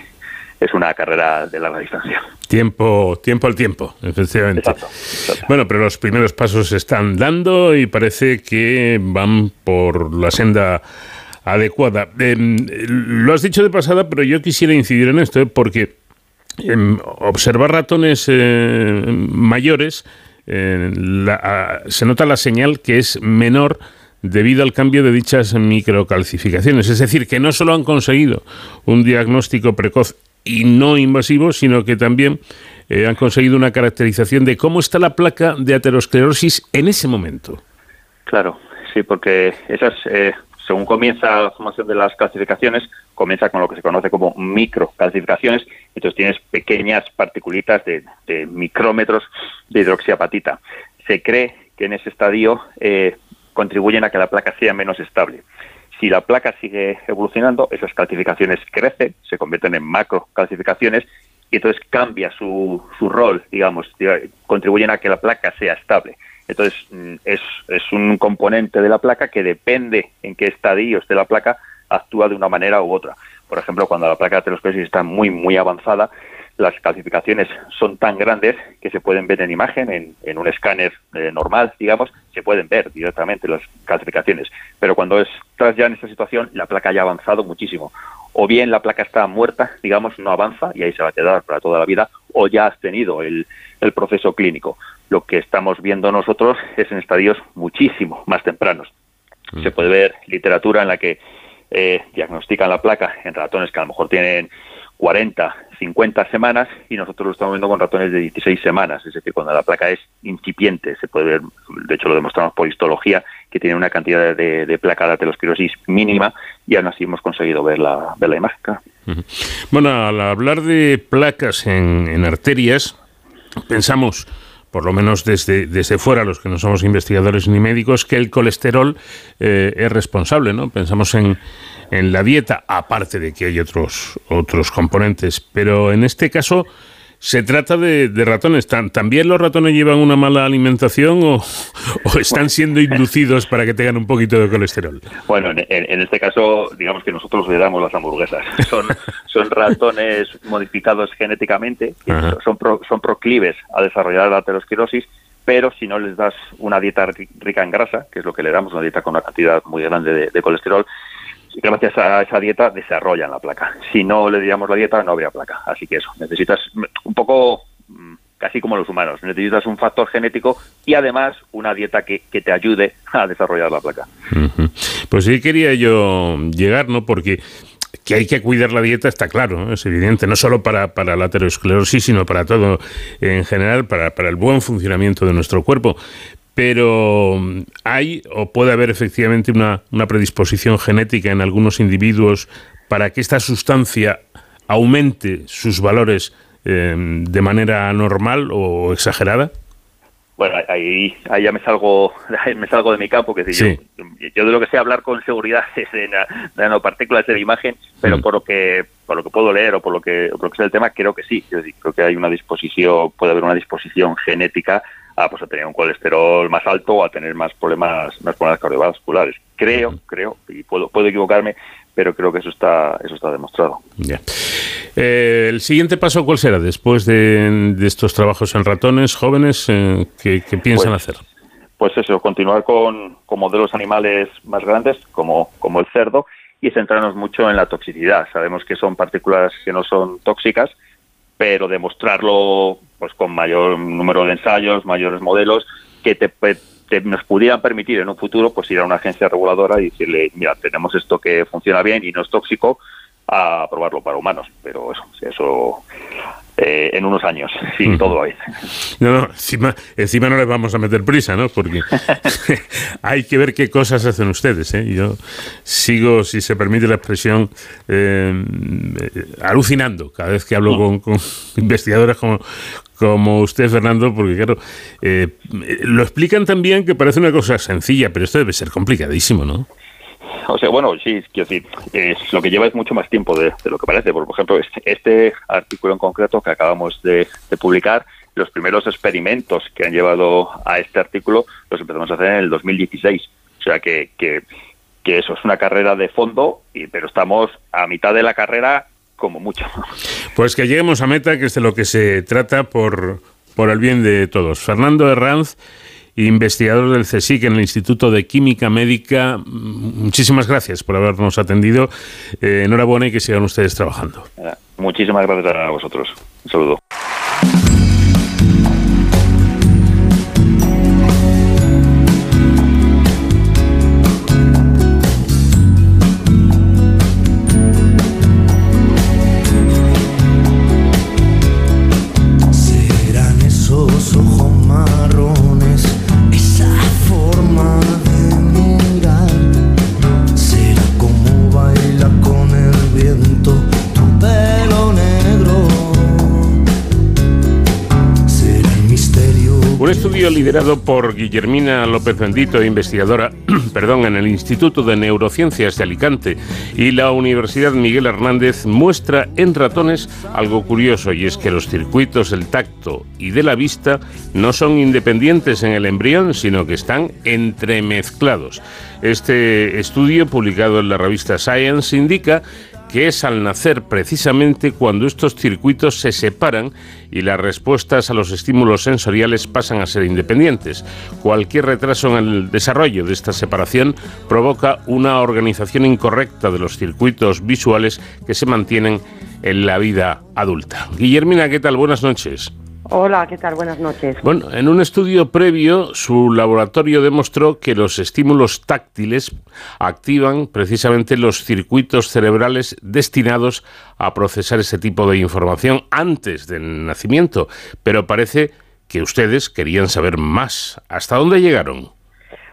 es una carrera de larga distancia. Tiempo, tiempo al tiempo, efectivamente. Bueno, pero los primeros pasos se están dando y parece que van por la senda adecuada. Em, lo has dicho de pasada, pero yo quisiera incidir en esto, ¿eh? porque observar ratones eh, mayores, eh, se nota la señal que es menor debido al cambio de dichas microcalcificaciones. Es decir, que no solo han conseguido un diagnóstico precoz y no invasivo, sino que también eh, han conseguido una caracterización de cómo está la placa de aterosclerosis en ese momento. Claro, sí, porque esas según comienza la formación de las calcificaciones, comienza con lo que se conoce como microcalcificaciones, entonces tienes pequeñas particulitas de, micrómetros de hidroxiapatita. Se cree que en ese estadio eh, contribuyen a que la placa sea menos estable. Si la placa sigue evolucionando, esas calcificaciones crecen, se convierten en macro calcificaciones y entonces cambia su, su rol, digamos, contribuyen a que la placa sea estable. Entonces, mm, es, es un componente de la placa que depende en qué estadios de la placa actúa de una manera u otra. Por ejemplo, cuando la placa de aterosclerosis está muy, muy avanzada, las calcificaciones son tan grandes que se pueden ver en imagen, en, en un escáner eh, normal, digamos, se pueden ver directamente las calcificaciones. Pero cuando estás ya en esta situación, la placa ya ha avanzado muchísimo. O bien la placa está muerta, digamos, no avanza y ahí se va a quedar para toda la vida, o ya has tenido el, el proceso clínico. Lo que estamos viendo nosotros es en estadios muchísimo más tempranos. Se puede ver literatura en la que eh, diagnostican la placa en ratones que a lo mejor tienen 40, 50 semanas y nosotros lo estamos viendo con ratones de 16 semanas, es decir, cuando la placa es incipiente, se puede ver, de hecho lo demostramos por histología, que tiene una cantidad de, placa de aterosclerosis mínima y aún así hemos conseguido ver la, ver la imagen. Bueno, al hablar de placas en, arterias, pensamos por lo menos desde, desde fuera, los que no somos investigadores ni médicos, que el colesterol eh, es responsable, ¿no? Pensamos en, en la dieta, aparte de que hay otros, otros componentes. Pero en este caso se trata de, ratones. ¿También los ratones llevan una mala alimentación o, están siendo inducidos para que tengan un poquito de colesterol? Bueno, en, este caso, digamos que nosotros le damos las hamburguesas. Son, son ratones modificados genéticamente, son, son proclives a desarrollar la aterosclerosis, pero si no les das una dieta rica en grasa, que es lo que le damos, una dieta con una cantidad muy grande de colesterol, gracias a esa dieta desarrollan la placa. Si no le diéramos la dieta, no habría placa. Así que eso, necesitas un poco mm, casi como los humanos, necesitas un factor genético y además una dieta que, te ayude a desarrollar la placa. Pues sí quería yo llegar, ¿no? Porque que hay que cuidar la dieta está claro, es evidente, no solo para, para la aterosclerosis, sino para todo en general, para, para el buen funcionamiento de nuestro cuerpo pero hay o puede haber efectivamente una, predisposición genética en algunos individuos para que esta sustancia aumente sus valores eh, de manera normal o exagerada? Bueno, ahí, ahí ya me salgo, me salgo de mi campo, que yo, yo, de lo que sé hablar con seguridad es de, nanopartículas de la imagen, pero mm. por lo que por lo que puedo leer o por lo que, por lo que sé el tema, creo que sí. Yo creo que hay una disposición, puede haber una disposición genética a, pues, a tener un colesterol más alto o a tener más problemas, más problemas cardiovasculares. Creo, creo, y puedo, puedo equivocarme, pero creo que eso está, eso está demostrado. Eh, el siguiente paso, ¿cuál será después de, estos trabajos en ratones jóvenes? Eh, ¿qué, piensan pues, hacer? Pues eso, continuar con, con, modelos animales más grandes, como, como el cerdo, y centrarnos mucho en la toxicidad. Sabemos que son partículas que no son tóxicas, pero demostrarlo pues con mayor número de ensayos, mayores modelos, que te, nos pudieran permitir en un futuro pues ir a una agencia reguladora y decirle, mira, tenemos esto que funciona bien y no es tóxico, a probarlo para humanos. Pero eso, eso eh, en unos años, sí, todo va No, no, encima, encima no les vamos a meter prisa, ¿no? Porque hay que ver qué cosas hacen ustedes, ¿eh? Yo sigo, si se permite la expresión, eh, alucinando cada vez que hablo con, con investigadores como, como usted, Fernando, porque claro, eh, lo explican también que parece una cosa sencilla, pero esto debe ser complicadísimo, ¿no? O sea, bueno, sí, quiero decir, lo que lleva es mucho más tiempo de, lo que parece. Por ejemplo, este, este, artículo en concreto que acabamos de, publicar, los primeros experimentos que han llevado a este artículo los empezamos a hacer en el 2016. O sea que, que, que eso es una carrera de fondo, y, pero estamos a mitad de la carrera como mucho. Pues que lleguemos a meta, que es de lo que se trata por, por el bien de todos. Fernando Herranz investigador del CSIC en el Instituto de Química Médica. Muchísimas gracias por habernos atendido. Eh, enhorabuena y que sigan ustedes trabajando. Muchísimas gracias a vosotros. Un saludo. Liderado por Guillermina López Bendito, investigadora perdón, en el Instituto de Neurociencias de Alicante y la Universidad Miguel Hernández, muestra en ratones algo curioso y es que los circuitos del tacto y de la vista no son independientes en el embrión, sino que están entremezclados. Este estudio, publicado en la revista Science, indica que es al nacer precisamente cuando estos circuitos se separan y las respuestas a los estímulos sensoriales pasan a ser independientes. Cualquier retraso en el desarrollo de esta separación provoca una organización incorrecta de los circuitos visuales que se mantienen en la vida adulta. Guillermina, ¿qué tal? Buenas noches. Hola, ¿qué tal? Buenas noches. Bueno, en un estudio previo, su laboratorio demostró que los estímulos táctiles activan precisamente los circuitos cerebrales destinados a procesar ese tipo de información antes del nacimiento, pero parece que ustedes querían saber más. ¿Hasta dónde llegaron?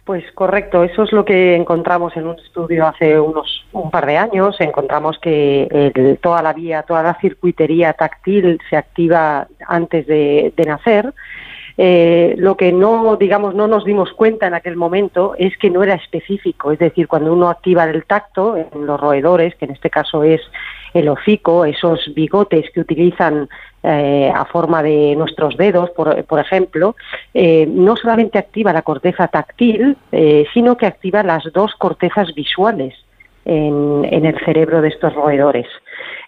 Pues correcto, eso es lo que encontramos en un estudio hace unos un par de años. Encontramos que toda la vía, toda la circuitería táctil se activa antes de, nacer. Eh, lo que no, digamos, no nos dimos cuenta en aquel momento es que no era específico. Es decir, cuando uno activa el tacto en los roedores, que en este caso es el hocico, esos bigotes que utilizan eh, a forma de nuestros dedos, por, ejemplo, eh, no solamente activa la corteza táctil, eh, sino que activa las dos cortezas visuales en, el cerebro de estos roedores.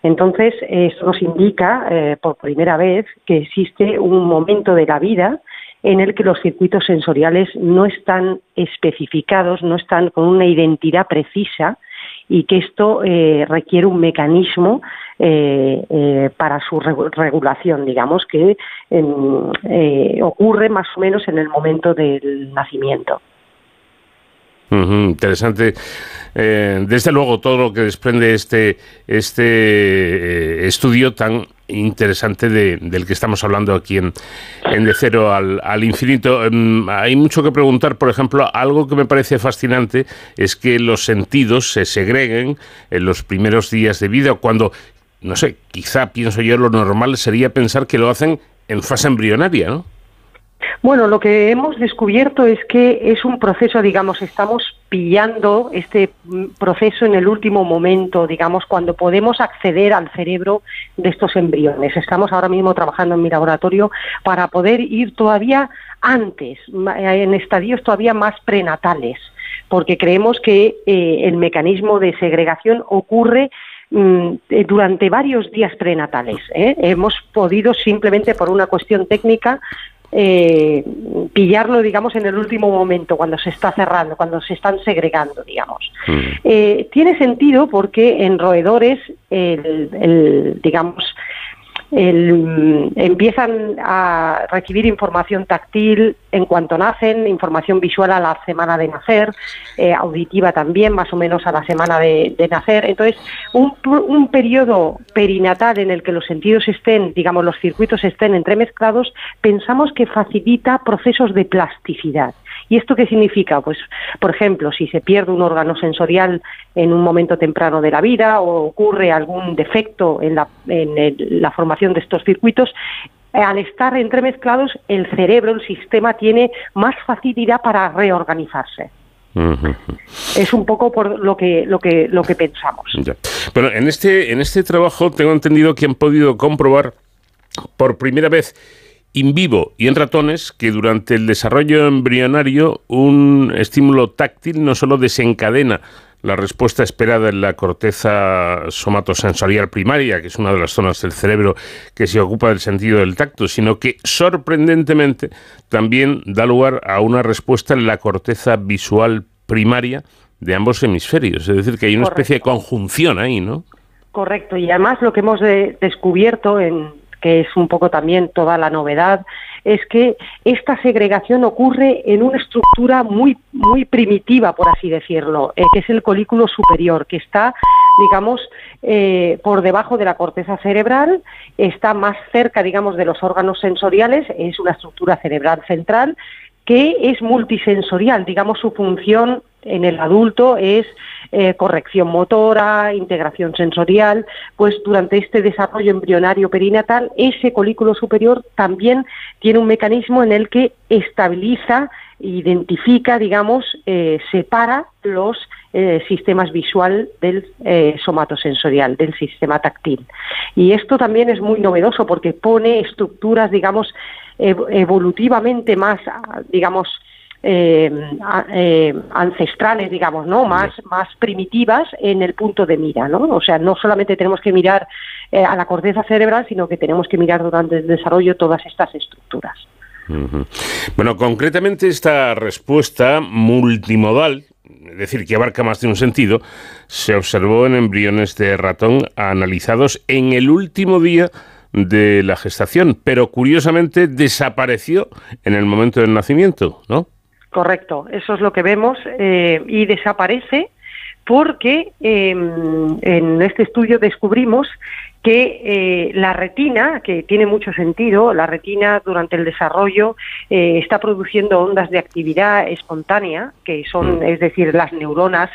Entonces, eso nos indica por primera vez que existe un momento de la vida en el que los circuitos sensoriales no están especificados, no están con una identidad precisa y que esto eh, requiere un mecanismo eh, eh, para su regulación, digamos, que ocurre más o menos en el momento del nacimiento. interesante. desde luego, todo lo que desprende este, este estudio tan interesante del que estamos hablando aquí en, De Cero al, Infinito. Em, hay mucho que preguntar, por ejemplo, algo que me parece fascinante es que los sentidos se segreguen en los primeros días de vida, cuando, no sé, quizá pienso yo lo normal sería pensar que lo hacen en fase embrionaria, ¿no? Bueno, lo que hemos descubierto es que es un proceso, digamos, estamos pillando este proceso en el último momento, digamos, cuando podemos acceder al cerebro de estos embriones. Estamos ahora mismo trabajando en mi laboratorio para poder ir todavía antes, en estadios todavía más prenatales, porque creemos que eh, el mecanismo de segregación ocurre mm, eh, durante varios días prenatales. ¿eh? Hemos podido simplemente por una cuestión técnica eh, pillarlo, digamos, en el último momento, cuando se está cerrando, cuando se están segregando, digamos. Mm. Eh, tiene sentido porque en roedores, el digamos, el, empiezan a recibir información táctil en cuanto nacen, información visual a la semana de nacer, eh, auditiva también, más o menos a la semana de, nacer. Entonces, un, un, periodo perinatal en el que los sentidos estén, digamos, los circuitos estén entremezclados, pensamos que facilita procesos de plasticidad. ¿Y esto qué significa? Pues, por ejemplo, si se pierde un órgano sensorial en un momento temprano de la vida o ocurre algún defecto en la, formación de estos circuitos, al estar entremezclados, el cerebro, el sistema, tiene más facilidad para reorganizarse. Es un poco por lo que lo que lo que pensamos. Bueno, en este en este trabajo tengo entendido que han podido comprobar por primera vez in vivo y en ratones que durante el desarrollo embrionario un estímulo táctil no solo desencadena la respuesta esperada en la corteza somatosensorial primaria, que es una de las zonas del cerebro que se ocupa del sentido del tacto, sino que sorprendentemente también da lugar a una respuesta en la corteza visual primaria de ambos hemisferios. Es decir, que hay una especie de conjunción ahí, ¿no? Correcto, y además lo que hemos descubierto en, que es un poco también toda la novedad, es que esta segregación ocurre en una estructura muy, muy primitiva, por así decirlo, eh, que es el colículo superior, que está, digamos, eh, por debajo de la corteza cerebral, está más cerca, digamos, de los órganos sensoriales, es una estructura cerebral central que es multisensorial, digamos, su función en el adulto es eh, corrección motora, integración sensorial, pues durante este desarrollo embrionario perinatal, ese colículo superior también tiene un mecanismo en el que estabiliza, identifica, digamos, eh, separa los eh, sistemas visual del somatosensorial, del sistema táctil. Y esto también es muy novedoso porque pone estructuras, digamos, evolutivamente más, digamos, eh, eh, ancestrales, digamos, ¿no? Más, más primitivas en el punto de mira, ¿no? O sea, no solamente tenemos que mirar eh, a la corteza cerebral, sino que tenemos que mirar durante el desarrollo todas estas estructuras. Bueno, concretamente esta respuesta multimodal, es decir, que abarca más de un sentido, se observó en embriones de ratón analizados en el último día de la gestación, pero curiosamente desapareció en el momento del nacimiento, ¿no? Correcto, eso es lo que vemos eh, y desaparece porque em, en este estudio descubrimos que eh, la retina, que tiene mucho sentido, la retina durante el desarrollo eh, está produciendo ondas de actividad espontánea, que son, mm. es decir, las neuronas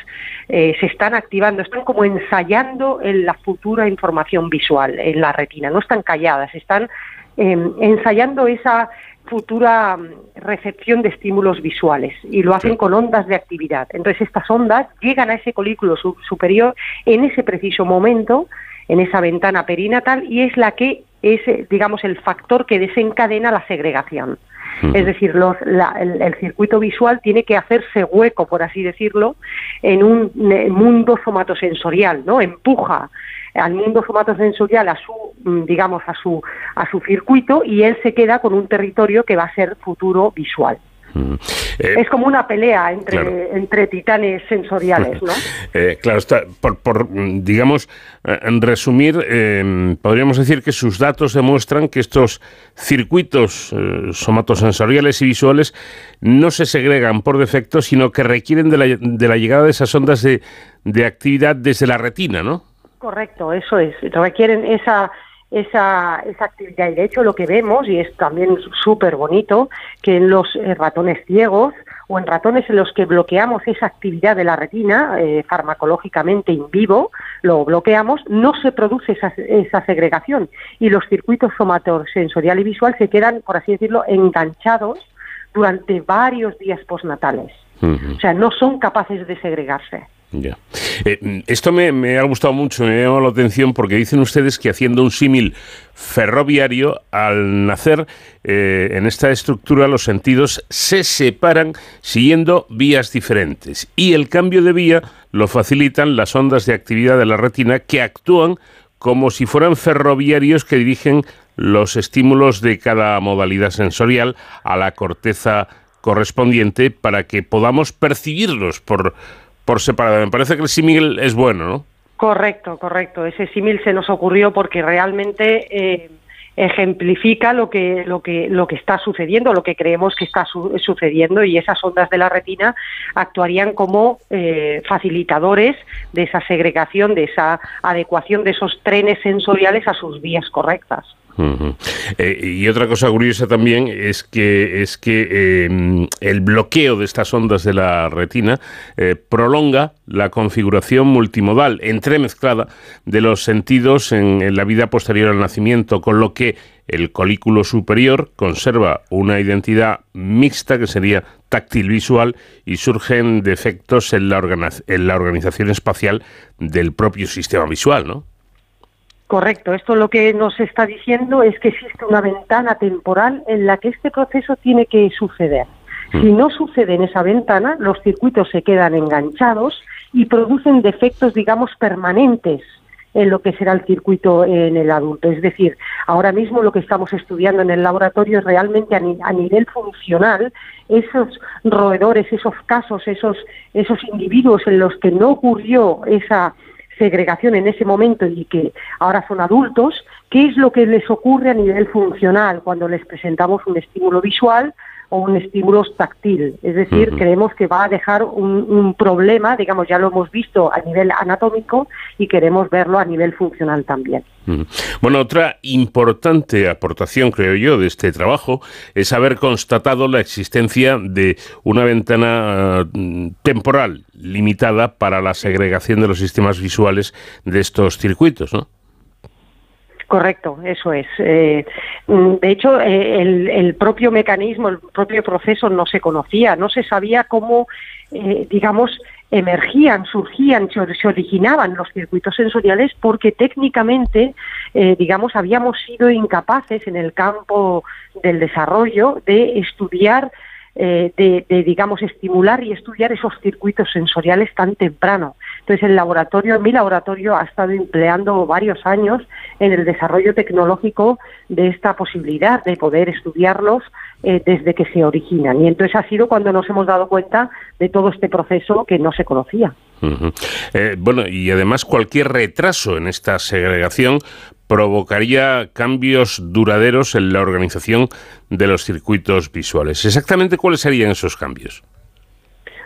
se están activando, están como ensayando en la futura información visual en la retina, no están calladas, están em, ensayando esa futura mm, recepción de estímulos visuales y lo hacen con ondas de actividad. Entonces estas ondas llegan a ese colículo superior en ese preciso momento, en esa ventana perinatal y es la que es, digamos, el factor que desencadena la segregación. Es decir, los, el, circuito visual tiene que hacerse hueco, por así decirlo, en un mundo somatosensorial, ¿no? Empuja al mundo somatosensorial a su mm, digamos a su a su circuito y él se queda con un territorio que va a ser futuro visual. Mm. Eh, es como una pelea entre, entre titanes sensoriales, ¿no? Eh, claro, está, por, por, digamos, eh, en resumir, podríamos decir que sus datos demuestran que estos circuitos somatosensoriales y visuales no se segregan por defecto, sino que requieren de la, de la llegada de esas ondas de, de actividad desde la retina, ¿no? Correcto, eso es. Requieren esa, esa, esa actividad. Y de hecho lo que vemos, y es también súper bonito, que en los eh, ratones ciegos o en ratones en los que bloqueamos esa actividad de la retina eh, farmacológicamente in vivo, lo bloqueamos, no se produce esa, esa segregación y los circuitos somatosensorial y visual se quedan, por así decirlo, enganchados durante varios días postnatales. O sea, no son capaces de segregarse. Ya. Eh, esto me, ha gustado mucho, me ha llamado la atención porque dicen ustedes que haciendo un símil ferroviario, al nacer eh, en esta estructura los sentidos se separan siguiendo vías diferentes y el cambio de vía lo facilitan las ondas de actividad de la retina que actúan como si fueran ferroviarios que dirigen los estímulos de cada modalidad sensorial a la corteza correspondiente para que podamos percibirlos por por separado. Me parece que el símil es bueno, ¿no? Correcto, correcto. Ese símil se nos ocurrió porque realmente eh, ejemplifica lo que, lo, que, lo que está sucediendo, lo que creemos que está sucediendo y esas ondas de la retina actuarían como eh, facilitadores de esa segregación, de esa adecuación de esos trenes sensoriales a sus vías correctas. Eh, y otra cosa curiosa también es que es que em, el bloqueo de estas ondas de la retina eh, prolonga la configuración multimodal entremezclada de los sentidos en, la vida posterior al nacimiento, con lo que el colículo superior conserva una identidad mixta que sería táctil visual y surgen defectos en la, en la organización espacial del propio sistema visual, ¿no? Correcto, esto lo que nos está diciendo es que existe una ventana temporal en la que este proceso tiene que suceder. Si mm. no sucede en esa ventana, los circuitos se quedan enganchados y producen defectos, digamos, permanentes en lo que será el circuito en el adulto. Es decir, ahora mismo lo que estamos estudiando en el laboratorio es realmente a, nivel funcional esos roedores, esos casos, esos, esos individuos en los que no ocurrió esa segregación en ese momento y que ahora son adultos, qué es lo que les ocurre a nivel funcional cuando les presentamos un estímulo visual o un estímulo táctil. Es decir, creemos que va a dejar un, problema, digamos, ya lo hemos visto a nivel anatómico y queremos verlo a nivel funcional también. Bueno, otra importante aportación, creo yo, de este trabajo es haber constatado la existencia de una ventana mm, temporal limitada para la segregación de los sistemas visuales de estos circuitos, ¿no? Correcto, eso es. Eh, mm, de hecho, eh, el, propio mecanismo, el propio proceso no se conocía, no se sabía cómo, eh, digamos, emergían, surgían, se originaban los circuitos sensoriales porque técnicamente, digamos, habíamos sido incapaces en el campo del desarrollo de estudiar eh, de, digamos, estimular y estudiar esos circuitos sensoriales tan temprano. Entonces, el laboratorio, mi laboratorio ha estado empleando varios años en el desarrollo tecnológico de esta posibilidad de poder estudiarlos eh, desde que se originan. Y entonces ha sido cuando nos hemos dado cuenta de todo este proceso que no se conocía. Eh, bueno, y además cualquier retraso en esta segregación provocaría cambios duraderos en la organización de los circuitos visuales. ¿Exactamente cuáles serían esos cambios?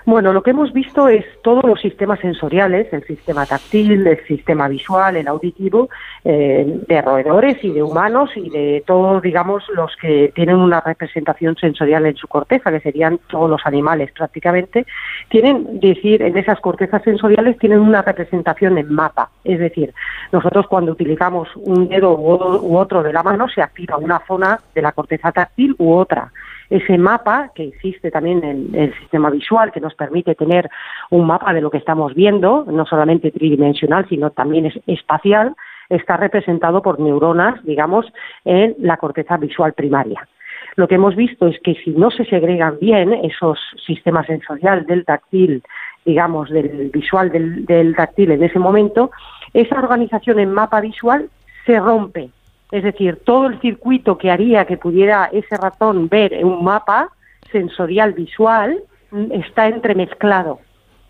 Bueno, lo que hemos visto es todos los sistemas sensoriales, el sistema táctil, el sistema visual, el auditivo, eh, de roedores y de humanos y de todos, digamos, los que tienen una representación sensorial en su corteza, que serían todos los animales prácticamente, tienen, decir, en esas cortezas sensoriales tienen una representación en mapa. Es decir, nosotros cuando utilizamos un dedo u otro de la mano se activa una zona de la corteza táctil u otra ese mapa que existe también en el sistema visual, que nos permite tener un mapa de lo que estamos viendo, no solamente tridimensional, sino también es espacial, está representado por neuronas, digamos, en la corteza visual primaria. Lo que hemos visto es que si no se segregan bien esos sistemas sensoriales del táctil, digamos, del visual del, del táctil en ese momento, esa organización en mapa visual se rompe es decir, todo el circuito que haría que pudiera ese ratón ver un mapa sensorial visual está entremezclado.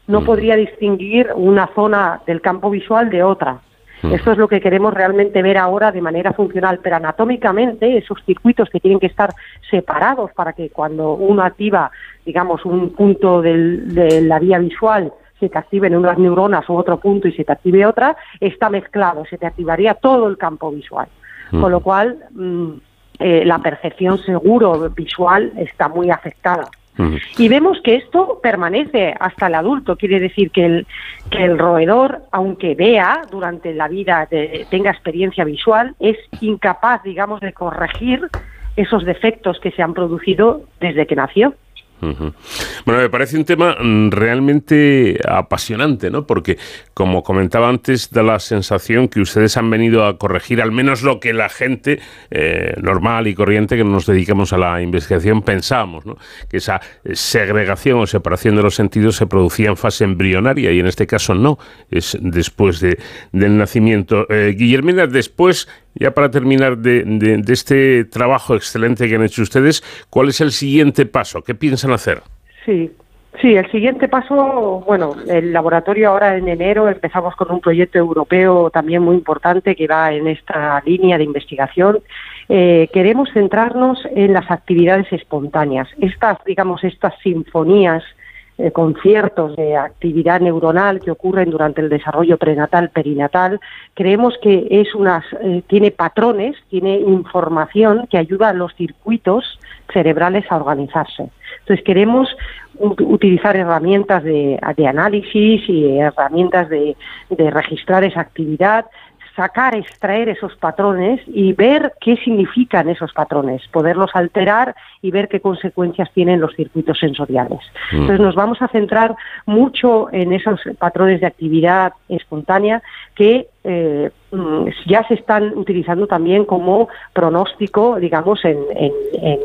No mm. podría distinguir una zona del campo visual de otra. Mm. Esto es lo que queremos realmente ver ahora de manera funcional, pero anatómicamente esos circuitos que tienen que estar separados para que cuando uno activa, digamos, un punto de la vía visual se te activen unas neuronas u otro punto y se te active otra, está mezclado, se te activaría todo el campo visual. Con lo cual, mm, eh, la percepción seguro visual está muy afectada. Y vemos que esto permanece hasta el adulto, quiere decir que el, que el roedor, aunque vea durante la vida, tenga experiencia visual, es incapaz, digamos, de corregir esos defectos que se han producido desde que nació. Bueno, me parece un tema mm, realmente apasionante, ¿no? Porque, como comentaba antes, da la sensación que ustedes han venido a corregir al menos lo que la gente eh, normal y corriente que nos dedicamos a la investigación pensábamos, ¿no? Que esa segregación o separación de los sentidos se producía en fase embrionaria y en este caso no, es después de, del nacimiento. Eh, Guillermina, después ya para terminar de, este trabajo excelente que han hecho ustedes, ¿cuál es el siguiente paso? ¿Qué piensan hacer? Sí, Sí, el siguiente paso, bueno, el laboratorio ahora en enero empezamos con un proyecto europeo también muy importante que va en esta línea de investigación. Eh, queremos centrarnos en las actividades espontáneas, estas, digamos, estas sinfonías eh, conciertos de actividad neuronal que ocurren durante el desarrollo prenatal, perinatal, creemos que es unas, eh, tiene patrones, tiene información que ayuda a los circuitos cerebrales a organizarse. Entonces queremos utilizar herramientas de, análisis y herramientas de registrar esa actividad sacar, extraer esos patrones y ver qué significan esos patrones, poderlos alterar y ver qué consecuencias tienen los circuitos sensoriales. Mm. Entonces nos vamos a centrar mucho en esos patrones de actividad espontánea que eh, mm, ya se están utilizando también como pronóstico, digamos, en,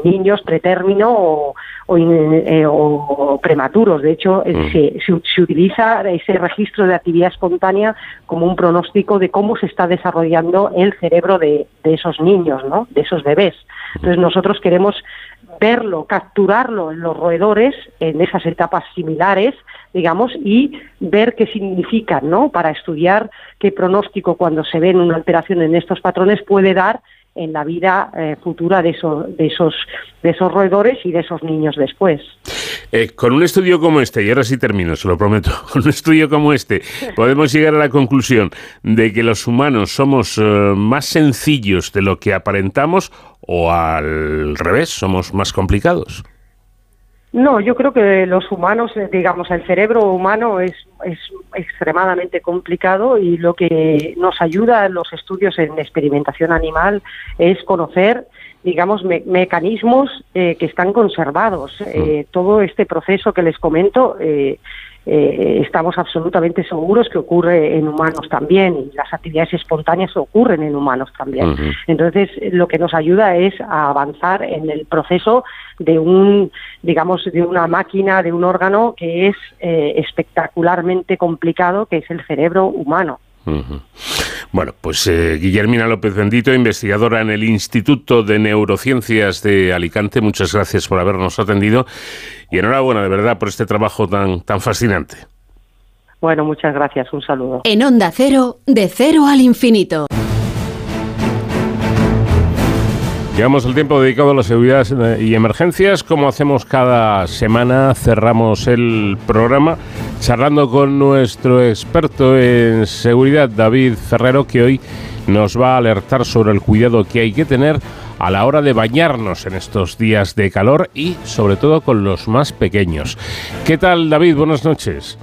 niños pretérmino o, eh, prematuros. De hecho, eh, mm. se, utiliza ese registro de actividad espontánea como un pronóstico de cómo se está desarrollando el cerebro de, de esos niños, ¿no? de esos bebés. Entonces nosotros queremos verlo, capturarlo en los roedores en esas etapas similares, digamos, y ver qué significan, ¿no? Para estudiar qué pronóstico cuando se ven una alteración en estos patrones puede dar en la vida eh, futura de esos, de, esos, de esos roedores y de esos niños después. Eh, con un estudio como este, y ahora sí termino, se lo prometo, con un estudio como este, podemos llegar a la conclusión de que los humanos somos eh, más sencillos de lo que aparentamos o al revés, somos más complicados. No, yo creo que los humanos, eh, digamos, el cerebro humano es, es extremadamente complicado y lo que nos ayuda en los estudios en experimentación animal es conocer digamos, mecanismos eh, que están conservados. Eh, todo este proceso que les comento, eh, estamos absolutamente seguros que ocurre en humanos también y las actividades espontáneas ocurren en humanos también. Entonces, lo que nos ayuda es a avanzar en el proceso de un, digamos, de una máquina, de un órgano que es espectacularmente complicado, que es el cerebro humano. Bueno, pues eh, Guillermina López Bendito, investigadora en el Instituto de Neurociencias de Alicante, muchas gracias por habernos atendido y enhorabuena de verdad por este trabajo tan, tan fascinante. Bueno, muchas gracias, un saludo. En Onda Cero, de cero al infinito. Llegamos al tiempo dedicado a la seguridad y emergencias. Como hacemos cada semana, cerramos el programa charlando con nuestro experto en seguridad, David Ferrero, que hoy nos va a alertar sobre el cuidado que hay que tener a la hora de bañarnos en estos días de calor y sobre todo con los más pequeños. ¿Qué tal, David? Buenas noches.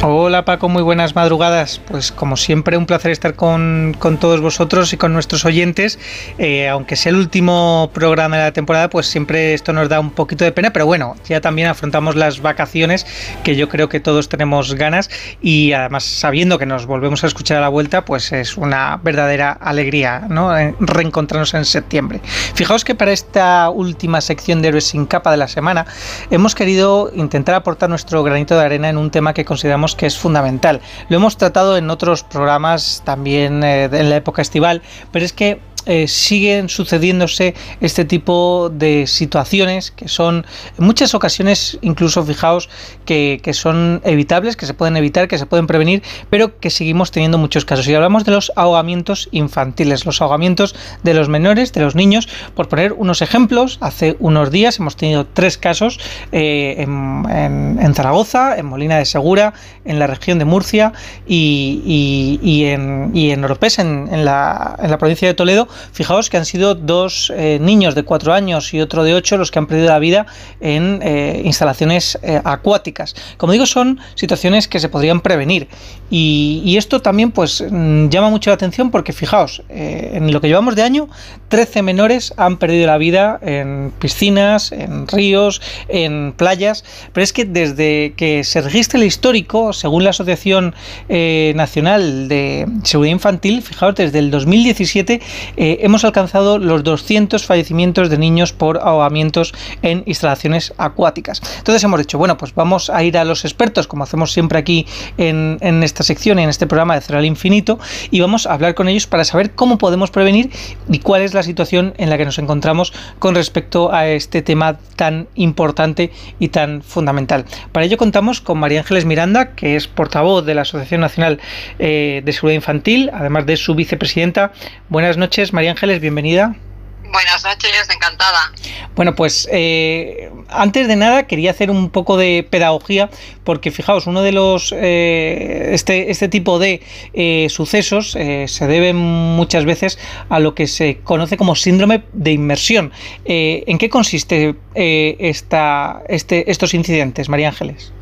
Hola Paco, muy buenas madrugadas. Pues como siempre un placer estar con, todos vosotros y con nuestros oyentes. Eh, aunque sea el último programa de la temporada, pues siempre esto nos da un poquito de pena, pero bueno, ya también afrontamos las vacaciones que yo creo que todos tenemos ganas y además sabiendo que nos volvemos a escuchar a la vuelta, pues es una verdadera alegría, ¿no? Reencontrarnos en septiembre. Fijaos que para esta última sección de Héroes sin capa de la semana hemos querido intentar aportar nuestro granito de arena en un tema que consideramos que es fundamental. Lo hemos tratado en otros programas también eh, en la época estival, pero es que eh, siguen sucediéndose este tipo de situaciones que son en muchas ocasiones incluso fijaos que, son evitables, que se pueden evitar, que se pueden prevenir, pero que seguimos teniendo muchos casos. Y hablamos de los ahogamientos infantiles, los ahogamientos de los menores, de los niños. Por poner unos ejemplos, hace unos días hemos tenido tres casos eh, en, Zaragoza, en Molina de Segura, en la región de Murcia y, en, y en Oropés, en, la, en la provincia de Toledo, Fijaos que han sido dos eh, niños de cuatro años y otro de ocho los que han perdido la vida en eh, instalaciones eh, acuáticas. Como digo, son situaciones que se podrían prevenir. Y, esto también pues mm, llama mucho la atención porque fijaos, en lo que llevamos de año, 13 menores han perdido la vida en piscinas, en ríos, en playas. Pero es que desde que se registra el histórico, según la Asociación Nacional de Seguridad Infantil, fijaos, desde el 2017 eh, hemos alcanzado los 200 fallecimientos de niños por ahogamientos en instalaciones acuáticas. Entonces hemos dicho, bueno, pues vamos a ir a los expertos, como hacemos siempre aquí en, esta sección y en este programa de Cero al Infinito, y vamos a hablar con ellos para saber cómo podemos prevenir y cuál es la situación en la que nos encontramos con respecto a este tema tan importante y tan fundamental. Para ello contamos con María Ángeles Miranda, que es portavoz de la Asociación Nacional eh, de Seguridad Infantil, además de su vicepresidenta. Buenas noches, María Ángeles, bienvenida. Buenas noches, encantada. Bueno, pues eh, antes de nada quería hacer un poco de pedagogía porque fijaos, uno de los eh, este, este tipo de eh, sucesos se debe muchas veces a lo que se conoce como síndrome de inmersión. ¿En qué consiste esta, este, estos incidentes, María Ángeles?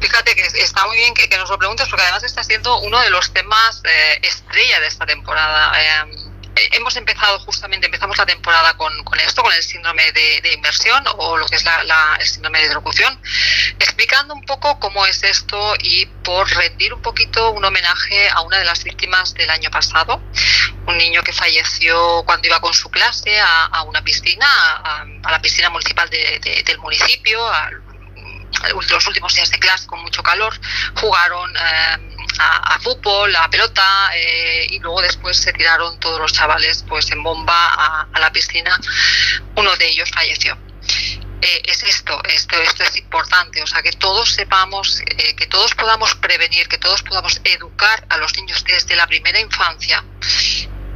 Fíjate que está muy bien que, nos lo preguntes porque además está siendo uno de los temas estrella de esta temporada eh, hemos empezado justamente, empezamos la temporada con, esto, con el síndrome de, inversión o lo que es la, el síndrome de locución, explicando un poco cómo es esto y por rendir un poquito un homenaje a una de las víctimas del año pasado, un niño que falleció cuando iba con su clase a, una piscina, a, la piscina municipal del municipio, a, los últimos días de clase con mucho calor, jugaron... Eh, a, fútbol, a pelota eh, y luego después se tiraron todos los chavales pues en bomba a, la piscina. Uno de ellos falleció. Eh, es esto, esto, esto es importante, o sea, que todos sepamos, eh, que todos podamos prevenir, que todos podamos educar a los niños desde la primera infancia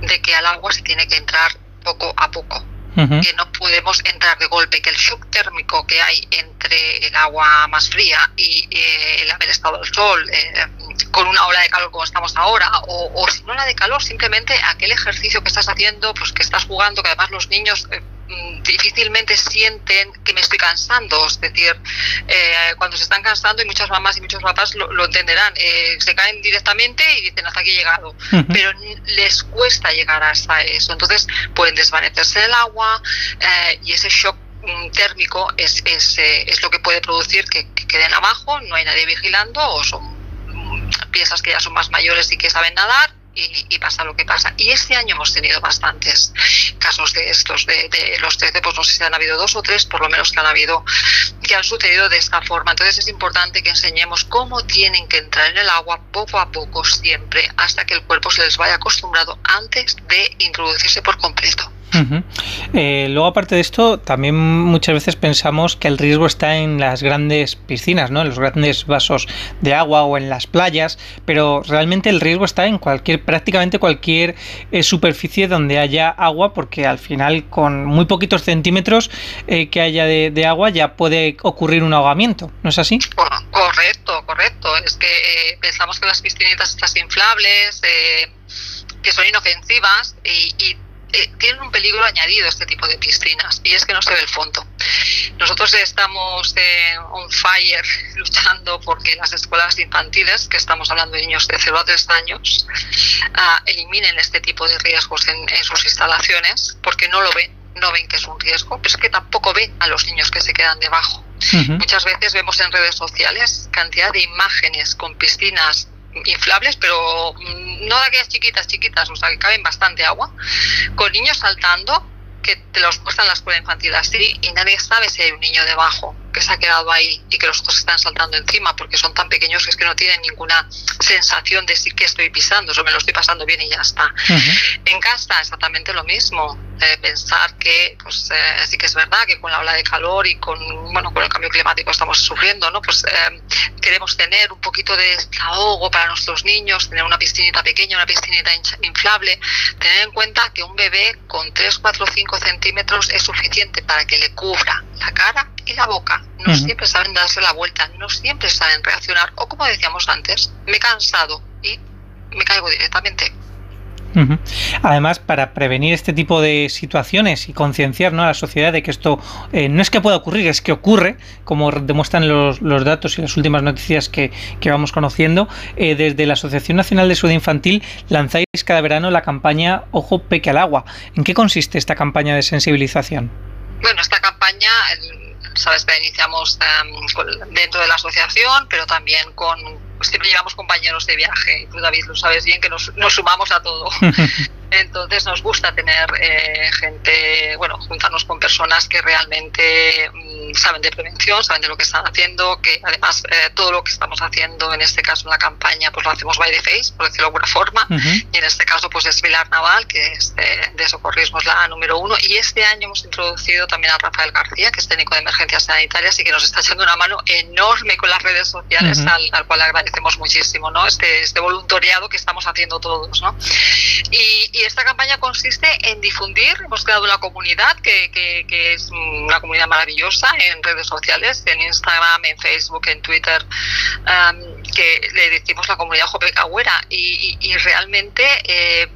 de que al agua se tiene que entrar poco a poco que no podemos entrar de golpe, que el shock térmico que hay entre el agua más fría y eh, el haber estado al sol, eh, con una ola de calor como estamos ahora, o, o si no la de calor, simplemente aquel ejercicio que estás haciendo, pues que estás jugando, que además los niños eh, difícilmente sienten que me estoy cansando. Es decir, eh, cuando se están cansando, y muchas mamás y muchos papás lo, entenderán, eh, se caen directamente y dicen hasta aquí he llegado. Pero les cuesta llegar hasta eso. Entonces pueden desvanecerse el agua eh, y ese shock mm, térmico es, es, es, lo que puede producir que, que queden abajo, no hay nadie vigilando o son mm, piezas que ya son más mayores y que saben nadar y, pasa lo que pasa. Y este año hemos tenido bastantes casos de estos, de, los 13, pues no sé si han habido dos o tres, por lo menos que han habido, que han sucedido de esta forma. Entonces es importante que enseñemos cómo tienen que entrar en el agua poco a poco, siempre, hasta que el cuerpo se les vaya acostumbrado antes de introducirse por completo. Eh, luego, aparte de esto, también muchas veces pensamos que el riesgo está en las grandes piscinas, ¿no? en los grandes vasos de agua o en las playas, pero realmente el riesgo está en cualquier, prácticamente cualquier eh, superficie donde haya agua, porque al final con muy poquitos centímetros eh, que haya de, agua ya puede ocurrir un ahogamiento, ¿no es así? Correcto, correcto. Es que pensamos que las piscinitas estas inflables, que son inofensivas y, y eh, tienen un peligro añadido este tipo de piscinas y es que no se ve el fondo. Nosotros estamos en on fire luchando porque las escuelas infantiles, que estamos hablando de niños de 0 a 3 años, ah, eliminen este tipo de riesgos en, sus instalaciones porque no lo ven, no ven que es un riesgo, pero es que tampoco ven a los niños que se quedan debajo. Muchas veces vemos en redes sociales cantidad de imágenes con piscinas inflables, pero mm, no de aquellas chiquitas, chiquitas, o sea, que caben bastante agua, con niños saltando, que te los muestran la escuela infantil así, y nadie sabe si hay un niño debajo que se ha quedado ahí y que los otros están saltando encima porque son tan pequeños que es que no tienen ninguna sensación de sí que estoy pisando, o me lo estoy pasando bien y ya está. En casa exactamente lo mismo, eh, pensar que pues eh, sí que es verdad que con la ola de calor y con bueno con el cambio climático estamos sufriendo, ¿no? Pues eh, queremos tener un poquito de desahogo para nuestros niños, tener una piscinita pequeña, una piscinita inflable, tener en cuenta que un bebé con 3, 4, 5 centímetros es suficiente para que le cubra la cara y la boca. No siempre saben darse la vuelta, no siempre saben reaccionar. O como decíamos antes, me he cansado y me caigo directamente. Además, para prevenir este tipo de situaciones y concienciar a la sociedad de que esto eh, no es que pueda ocurrir, es que ocurre, como demuestran los, datos y las últimas noticias que, vamos conociendo, eh, desde la Asociación Nacional de Salud Infantil lanzáis cada verano la campaña Ojo Peque al Agua. ¿En qué consiste esta campaña de sensibilización? Bueno, esta campaña sabes que iniciamos em, dentro de la asociación, pero también con siempre llevamos compañeros de viaje. Tú, David, lo sabes bien que nos, nos sumamos a todo. Entonces nos gusta tener eh, gente, bueno, juntarnos con personas que realmente mm, saben de prevención, saben de lo que están haciendo, que además eh, todo lo que estamos haciendo, en este caso en la campaña, pues lo hacemos by the face, por decirlo de alguna forma, y en este caso pues es Vilar Naval, que es de, socorrismo, es la número uno, y este año hemos introducido también a Rafael García, que es técnico de emergencias sanitarias y que nos está echando una mano enorme con las redes sociales, al, al, cual agradecemos muchísimo, ¿no? Este, este voluntariado que estamos haciendo todos, ¿no? Y, esta campaña consiste en difundir, hemos creado una comunidad que, es una comunidad maravillosa en redes sociales, en Instagram, en Facebook, en Twitter, que le decimos la comunidad Jope y, y, realmente eh,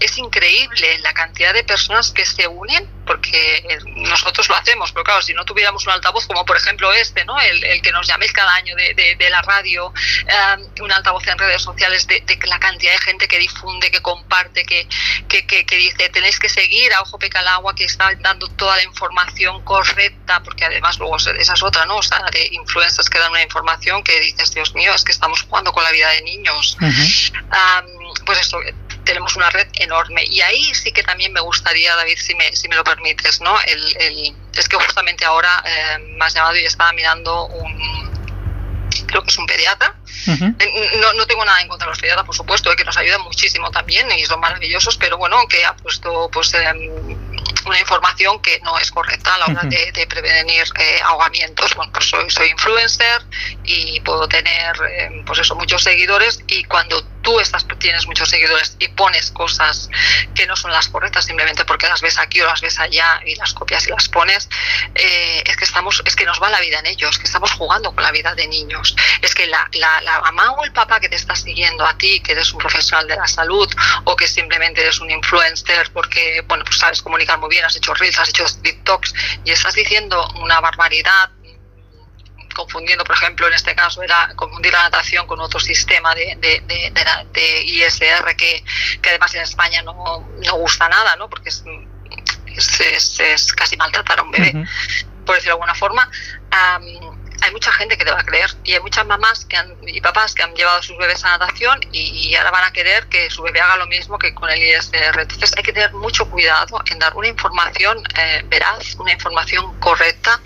es increíble la cantidad de personas que se unen porque nosotros lo hacemos, pero claro, si no tuviéramos un altavoz como por ejemplo este, ¿no? el, que nos llaméis cada año de, de, la radio, um, un altavoz en redes sociales de, la cantidad de gente que difunde, que comparte, que, que, que, dice tenéis que seguir a Ojo Pecalagua que está dando toda la información correcta, porque además luego esa es otra, ¿no? O sea, de influencers que dan una información que dices, Dios mío, es que estamos jugando con la vida de niños. Um, pues esto tenemos una red enorme. Y ahí sí que también me gustaría, David, si me, si me lo permites, ¿no? El, es que justamente ahora eh, me has llamado y estaba mirando un, creo que es un pediatra. Eh, no, no, tengo nada en contra de los pediatras, por supuesto, que nos ayudan muchísimo también y son maravillosos, pero bueno, que ha puesto pues em, una información que no es correcta a la hora de, prevenir eh, ahogamientos. Bueno, pues soy, soy influencer y puedo tener, eh, pues eso, muchos seguidores y cuando tú estás, tienes muchos seguidores y pones cosas que no son las correctas simplemente porque las ves aquí o las ves allá y las copias y las pones, eh, es que estamos, es que nos va la vida en ellos, que estamos jugando con la vida de niños. Es que la, la, la mamá o el papá que te está siguiendo a ti, que eres un profesional de la salud o que simplemente eres un influencer porque, bueno, pues sabes comunicar muy bien, has hecho reels, has hecho TikToks y estás diciendo una barbaridad confundiendo, por ejemplo, en este caso era confundir la natación con otro sistema de, de, ISR que, que, además en España no, no gusta nada, ¿no? porque es, es, es, casi maltratar a un bebé, por decirlo de alguna forma hay mucha gente que te va a creer y hay muchas mamás que y papás que han llevado a sus bebés a natación y, ahora van a querer que su bebé haga lo mismo que con el ISR. Entonces hay que tener mucho cuidado en dar una información eh, veraz, una información correcta,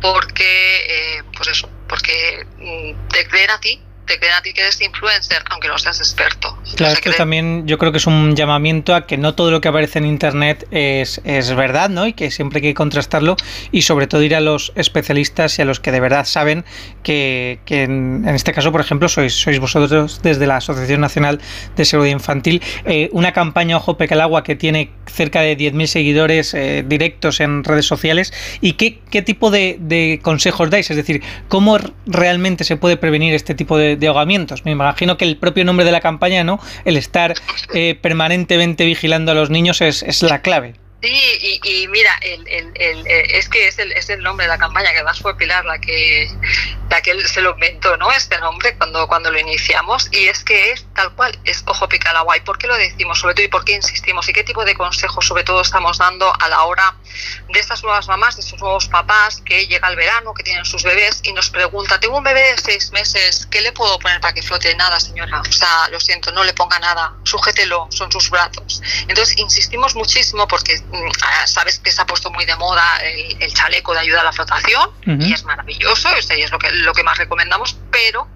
porque, eh, pues eso, porque mm, te creer a ti te queda a ti que eres influencer, aunque no seas experto. Claro, esto también yo creo que es un llamamiento a que no todo lo que aparece en Internet es, es verdad, ¿no? Y que siempre hay que contrastarlo y sobre todo ir a los especialistas y a los que de verdad saben que, que en, este caso, por ejemplo, sois, sois vosotros desde la Asociación Nacional de Seguridad Infantil, eh, una campaña Ojo Peca el Agua que tiene cerca de 10.000 seguidores eh, directos en redes sociales y qué, qué tipo de, de consejos dais, es decir, cómo realmente se puede prevenir este tipo de de, ahogamientos. Me imagino que el propio nombre de la campaña, ¿no? El estar eh, permanentemente vigilando a los niños es, es la clave. Sí, y, mira, el, el, el, eh, es que es el, es el nombre de la campaña, que además fue Pilar la que, la que se lo inventó, ¿no? Este nombre cuando, cuando lo iniciamos, y es que es tal cual, es Ojo Pica el Agua. ¿Y por qué lo decimos? Sobre todo, ¿y por qué insistimos? ¿Y qué tipo de consejos, sobre todo, estamos dando a la hora de estas nuevas mamás, de estos nuevos papás que llega el verano, que tienen sus bebés y nos pregunta, tengo un bebé de seis meses, ¿qué le puedo poner para que flote? Nada, señora. O sea, lo siento, no le ponga nada, sujételo, son sus brazos. Entonces, insistimos muchísimo porque sabes que se ha puesto muy de moda el, chaleco de ayuda a la flotación y es maravilloso, y es lo que, lo que más recomendamos, pero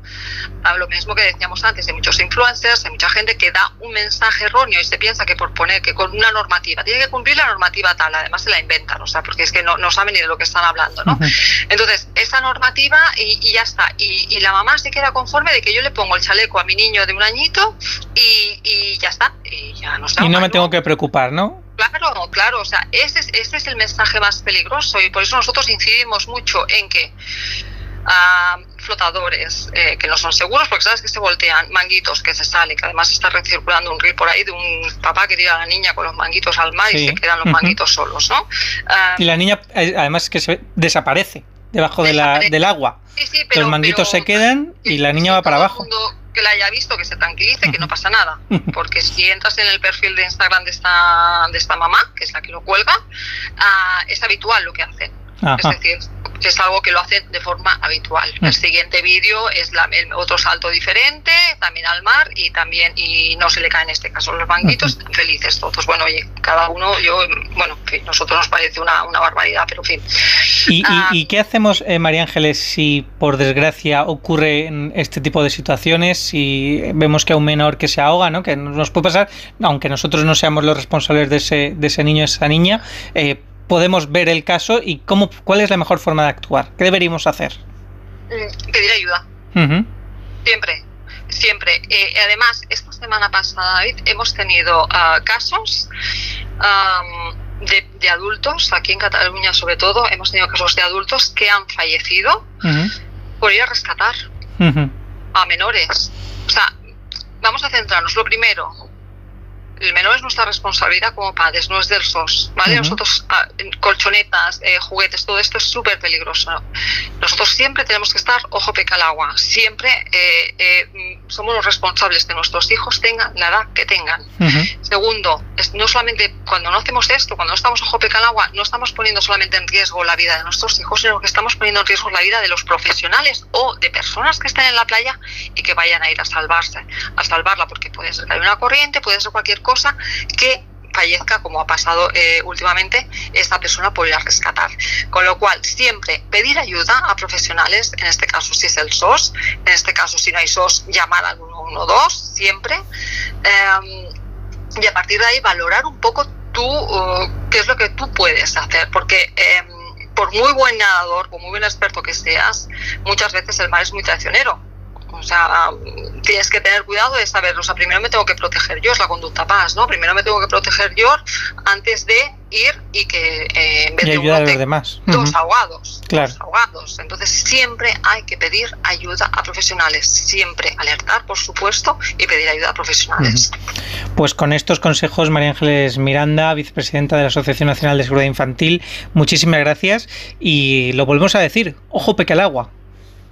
a lo mismo que decíamos antes, hay muchos influencers, hay mucha gente que da un mensaje erróneo y se piensa que por poner que con una normativa, tiene que cumplir la normativa tal, además se la inventan, o sea, porque es que no, no saben ni de lo que están hablando, ¿no? Entonces, esa normativa y, ya está, y, la mamá se queda conforme de que yo le pongo el chaleco a mi niño de un añito y, ya está, y ya no Y no me tengo que preocupar, ¿no? Claro, claro, o sea, ese es, ese es el mensaje más peligroso y por eso nosotros incidimos mucho en que ah, flotadores eh, que no son seguros, porque sabes que se voltean, manguitos que se salen, que además está recirculando un reel por ahí de un papá que tira a la niña con los manguitos al mar y se quedan los manguitos solos, ¿no? Ah, y la niña, eh, además, que se desaparece debajo De la, del agua. los manguitos se quedan y la niña va para abajo que la haya visto que se tranquilice, que no pasa nada. Porque si entras en el perfil de Instagram de esta, de esta mamá, que es la que lo cuelga, ah, es habitual lo que hacen. Es decir, es algo que lo hacen de forma habitual. El siguiente vídeo es la, el otro salto diferente, también al mar y también, y no se le cae en este caso los banquitos, felices todos. Bueno, oye, cada uno, yo, bueno, en fin, nosotros nos parece una, una barbaridad, pero en fin. ¿Y, y, ah, qué hacemos, eh, María Ángeles, si por desgracia ocurre este tipo de situaciones, si vemos que a un menor que se ahoga, ¿no? que nos puede pasar, aunque nosotros no seamos los responsables de ese, de ese niño esa niña, eh, podemos ver el caso y cómo, cuál es la mejor forma de actuar. ¿Qué deberíamos hacer? Mm, pedir ayuda. Siempre, siempre. Eh, además, esta semana pasada, David, hemos tenido ah, casos de, adultos, aquí en Cataluña sobre todo, hemos tenido casos de adultos que han fallecido por ir a rescatar a menores. O sea, vamos a centrarnos. Lo primero, el menor es nuestra responsabilidad como padres, no es del SOS, ¿vale? Nosotros, ah, colchonetas, eh, juguetes, todo esto es súper peligroso. Nosotros siempre tenemos que estar ojo peca al agua, siempre eh, eh, somos los responsables de nuestros hijos tengan la edad que tengan. Segundo, no solamente cuando no hacemos esto, cuando no estamos ojo peca al agua, no estamos poniendo solamente en riesgo la vida de nuestros hijos, sino que estamos poniendo en riesgo la vida de los profesionales o de personas que estén en la playa y que vayan a ir a salvarse, a salvarla, porque puede ser que haya una corriente, puede ser cualquier cosa que fallezca, como ha pasado eh, últimamente, esta persona por ir a rescatar. Con lo cual, siempre pedir ayuda a profesionales, en este caso si es el SOS, en este caso si no hay SOS, llamar al 112, siempre. Em, y a partir de ahí valorar un poco tú qué es lo que tú puedes hacer, porque eh, por muy buen nadador, por muy buen experto que seas, muchas veces el mar es muy traicionero. O sea, tienes que tener cuidado de saber, o sea, primero me tengo que proteger yo, es la conducta paz, ¿no? Primero me tengo que proteger yo antes de ir y que eh, en vez Y de ayudar a uno los demás. dos ahogados, Claro. dos ahogados. Entonces siempre hay que pedir ayuda a profesionales, siempre alertar, por supuesto, y pedir ayuda a profesionales. Pues con estos consejos, María Ángeles Miranda, vicepresidenta de la Asociación Nacional de Seguridad Infantil, muchísimas gracias y lo volvemos a decir, ojo peque al agua.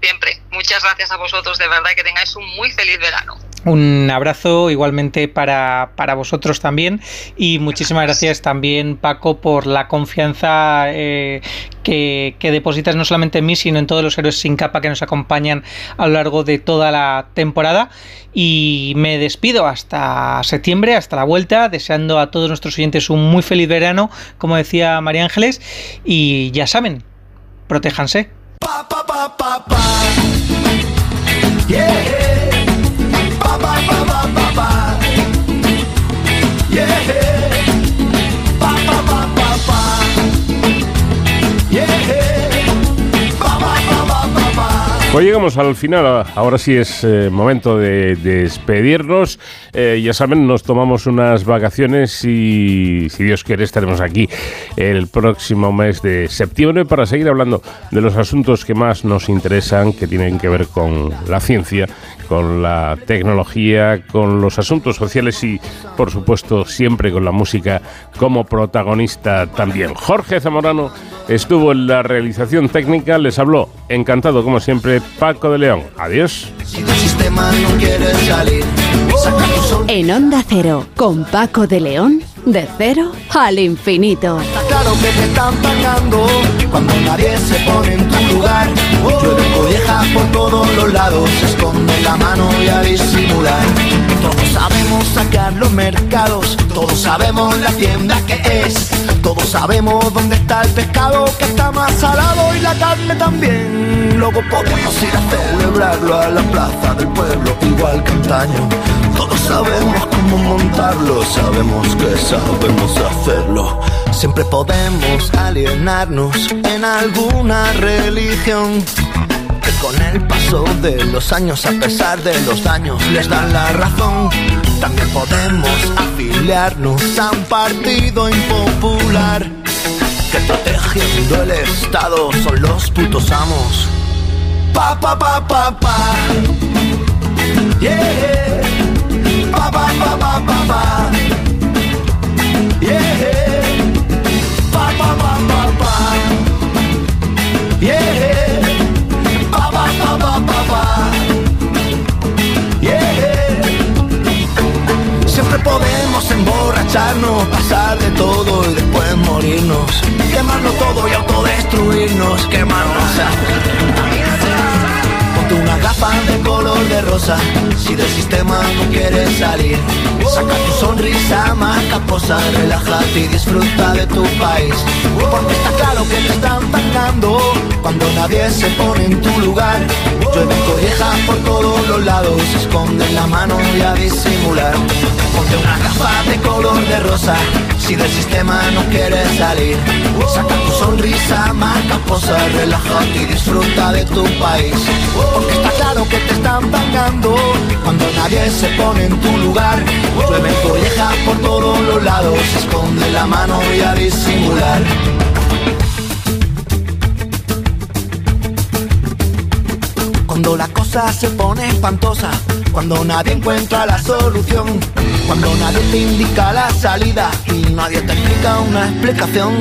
Siempre. Muchas gracias a vosotros, de verdad, que tengáis un muy feliz verano. Un abrazo igualmente para, para vosotros también y muchísimas gracias también Paco por la confianza eh, que, que depositas no solamente en mí sino en todos los héroes sin capa que nos acompañan a lo largo de toda la temporada y me despido hasta septiembre, hasta la vuelta, deseando a todos nuestros oyentes un muy feliz verano, como decía María Ángeles y ya saben, protéjanse. Ba, ba, ba, ba, ba. Yeah. Pues llegamos al final, ahora sí es eh, momento de, de despedirnos. Eh, ya saben, nos tomamos unas vacaciones y si Dios quiere estaremos aquí el próximo mes de septiembre para seguir hablando de los asuntos que más nos interesan, que tienen que ver con la ciencia, con la tecnología, con los asuntos sociales y, por supuesto, siempre con la música como protagonista también. Jorge Zamorano estuvo en la realización técnica, les habló, encantado como siempre, Paco de León. Adiós. Si del sistema no quieres salir, saca tu sol. En Onda Cero, con Paco de León, de cero al infinito. Está claro que te están pagando cuando nadie se pone en tu lugar. Llueve collejas por todos los lados, se esconde la mano y a disimular. Sabemos sacar los mercados, todos sabemos la tienda que es. Todos sabemos dónde está el pescado que está más salado y la carne también. Luego podemos ir a celebrarlo a la plaza del pueblo, igual que antaño. Todos sabemos cómo montarlo, sabemos que sabemos hacerlo. Siempre podemos alienarnos en alguna religión. Con el paso de los años, a pesar de los daños, les dan la razón. También podemos afiliarnos a un partido impopular. Que protegiendo el Estado son los putos amos. Pa, pa, pa, pa, pa. Yeah. Pa, pa, pa, pa, pa. Podemos emborracharnos, pasar de todo y después morirnos. Quemarlo todo y autodestruirnos, quemarnos Gafa de color de rosa. Si del sistema no quieres salir Saca tu sonrisa, marca posa Relájate y disfruta de tu país. Porque está claro que te están pagando Cuando nadie se pone en tu lugar. Llueven collejas por todos los lados esconden la mano y a disimular. Ponte una gafa de color de rosa Si del sistema no quieres salir Saca tu sonrisa, marca posa Relájate y disfruta de tu país. Porque está claro que te están pagando Cuando nadie se pone en tu lugar. Llueven collejas por todos los lados esconde la mano y a disimular. Cuando la se pone espantosa, cuando nadie encuentra la solución, cuando nadie te indica la salida y nadie te explica una explicación.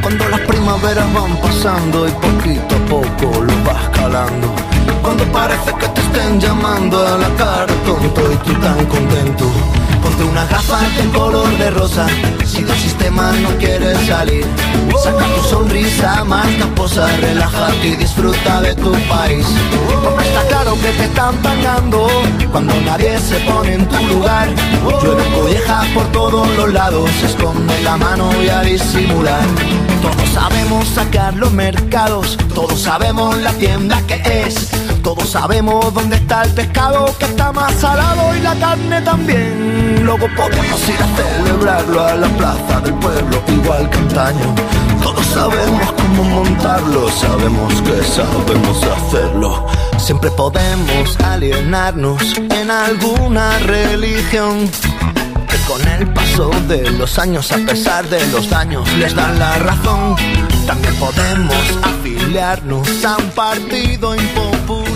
Cuando las primaveras van pasando y poquito a poco lo vas calando. Cuando parece que te estén llamando a la cara tonto y tú tan contento. Ponte una gafa de color de rosa si del sistema no quieres salir. Saca tu sonrisa, marca posa, relájate y disfruta de tu país. Porque está claro que te están pagando cuando nadie se pone en tu lugar. Llueve collejas por todos los lados, esconde la mano y a disimular. Todos sabemos sacar los mercados, todos sabemos la tienda que es. Todos sabemos dónde está el pescado que está más salado y la carne también. Luego podemos ir a celebrarlo a la plaza del pueblo, igual que antaño. Todos sabemos cómo montarlo, sabemos que sabemos hacerlo. Siempre podemos alienarnos en alguna religión. Que con el paso de los años, a pesar de los daños, les dan la razón. También podemos afiliarnos a un partido impopular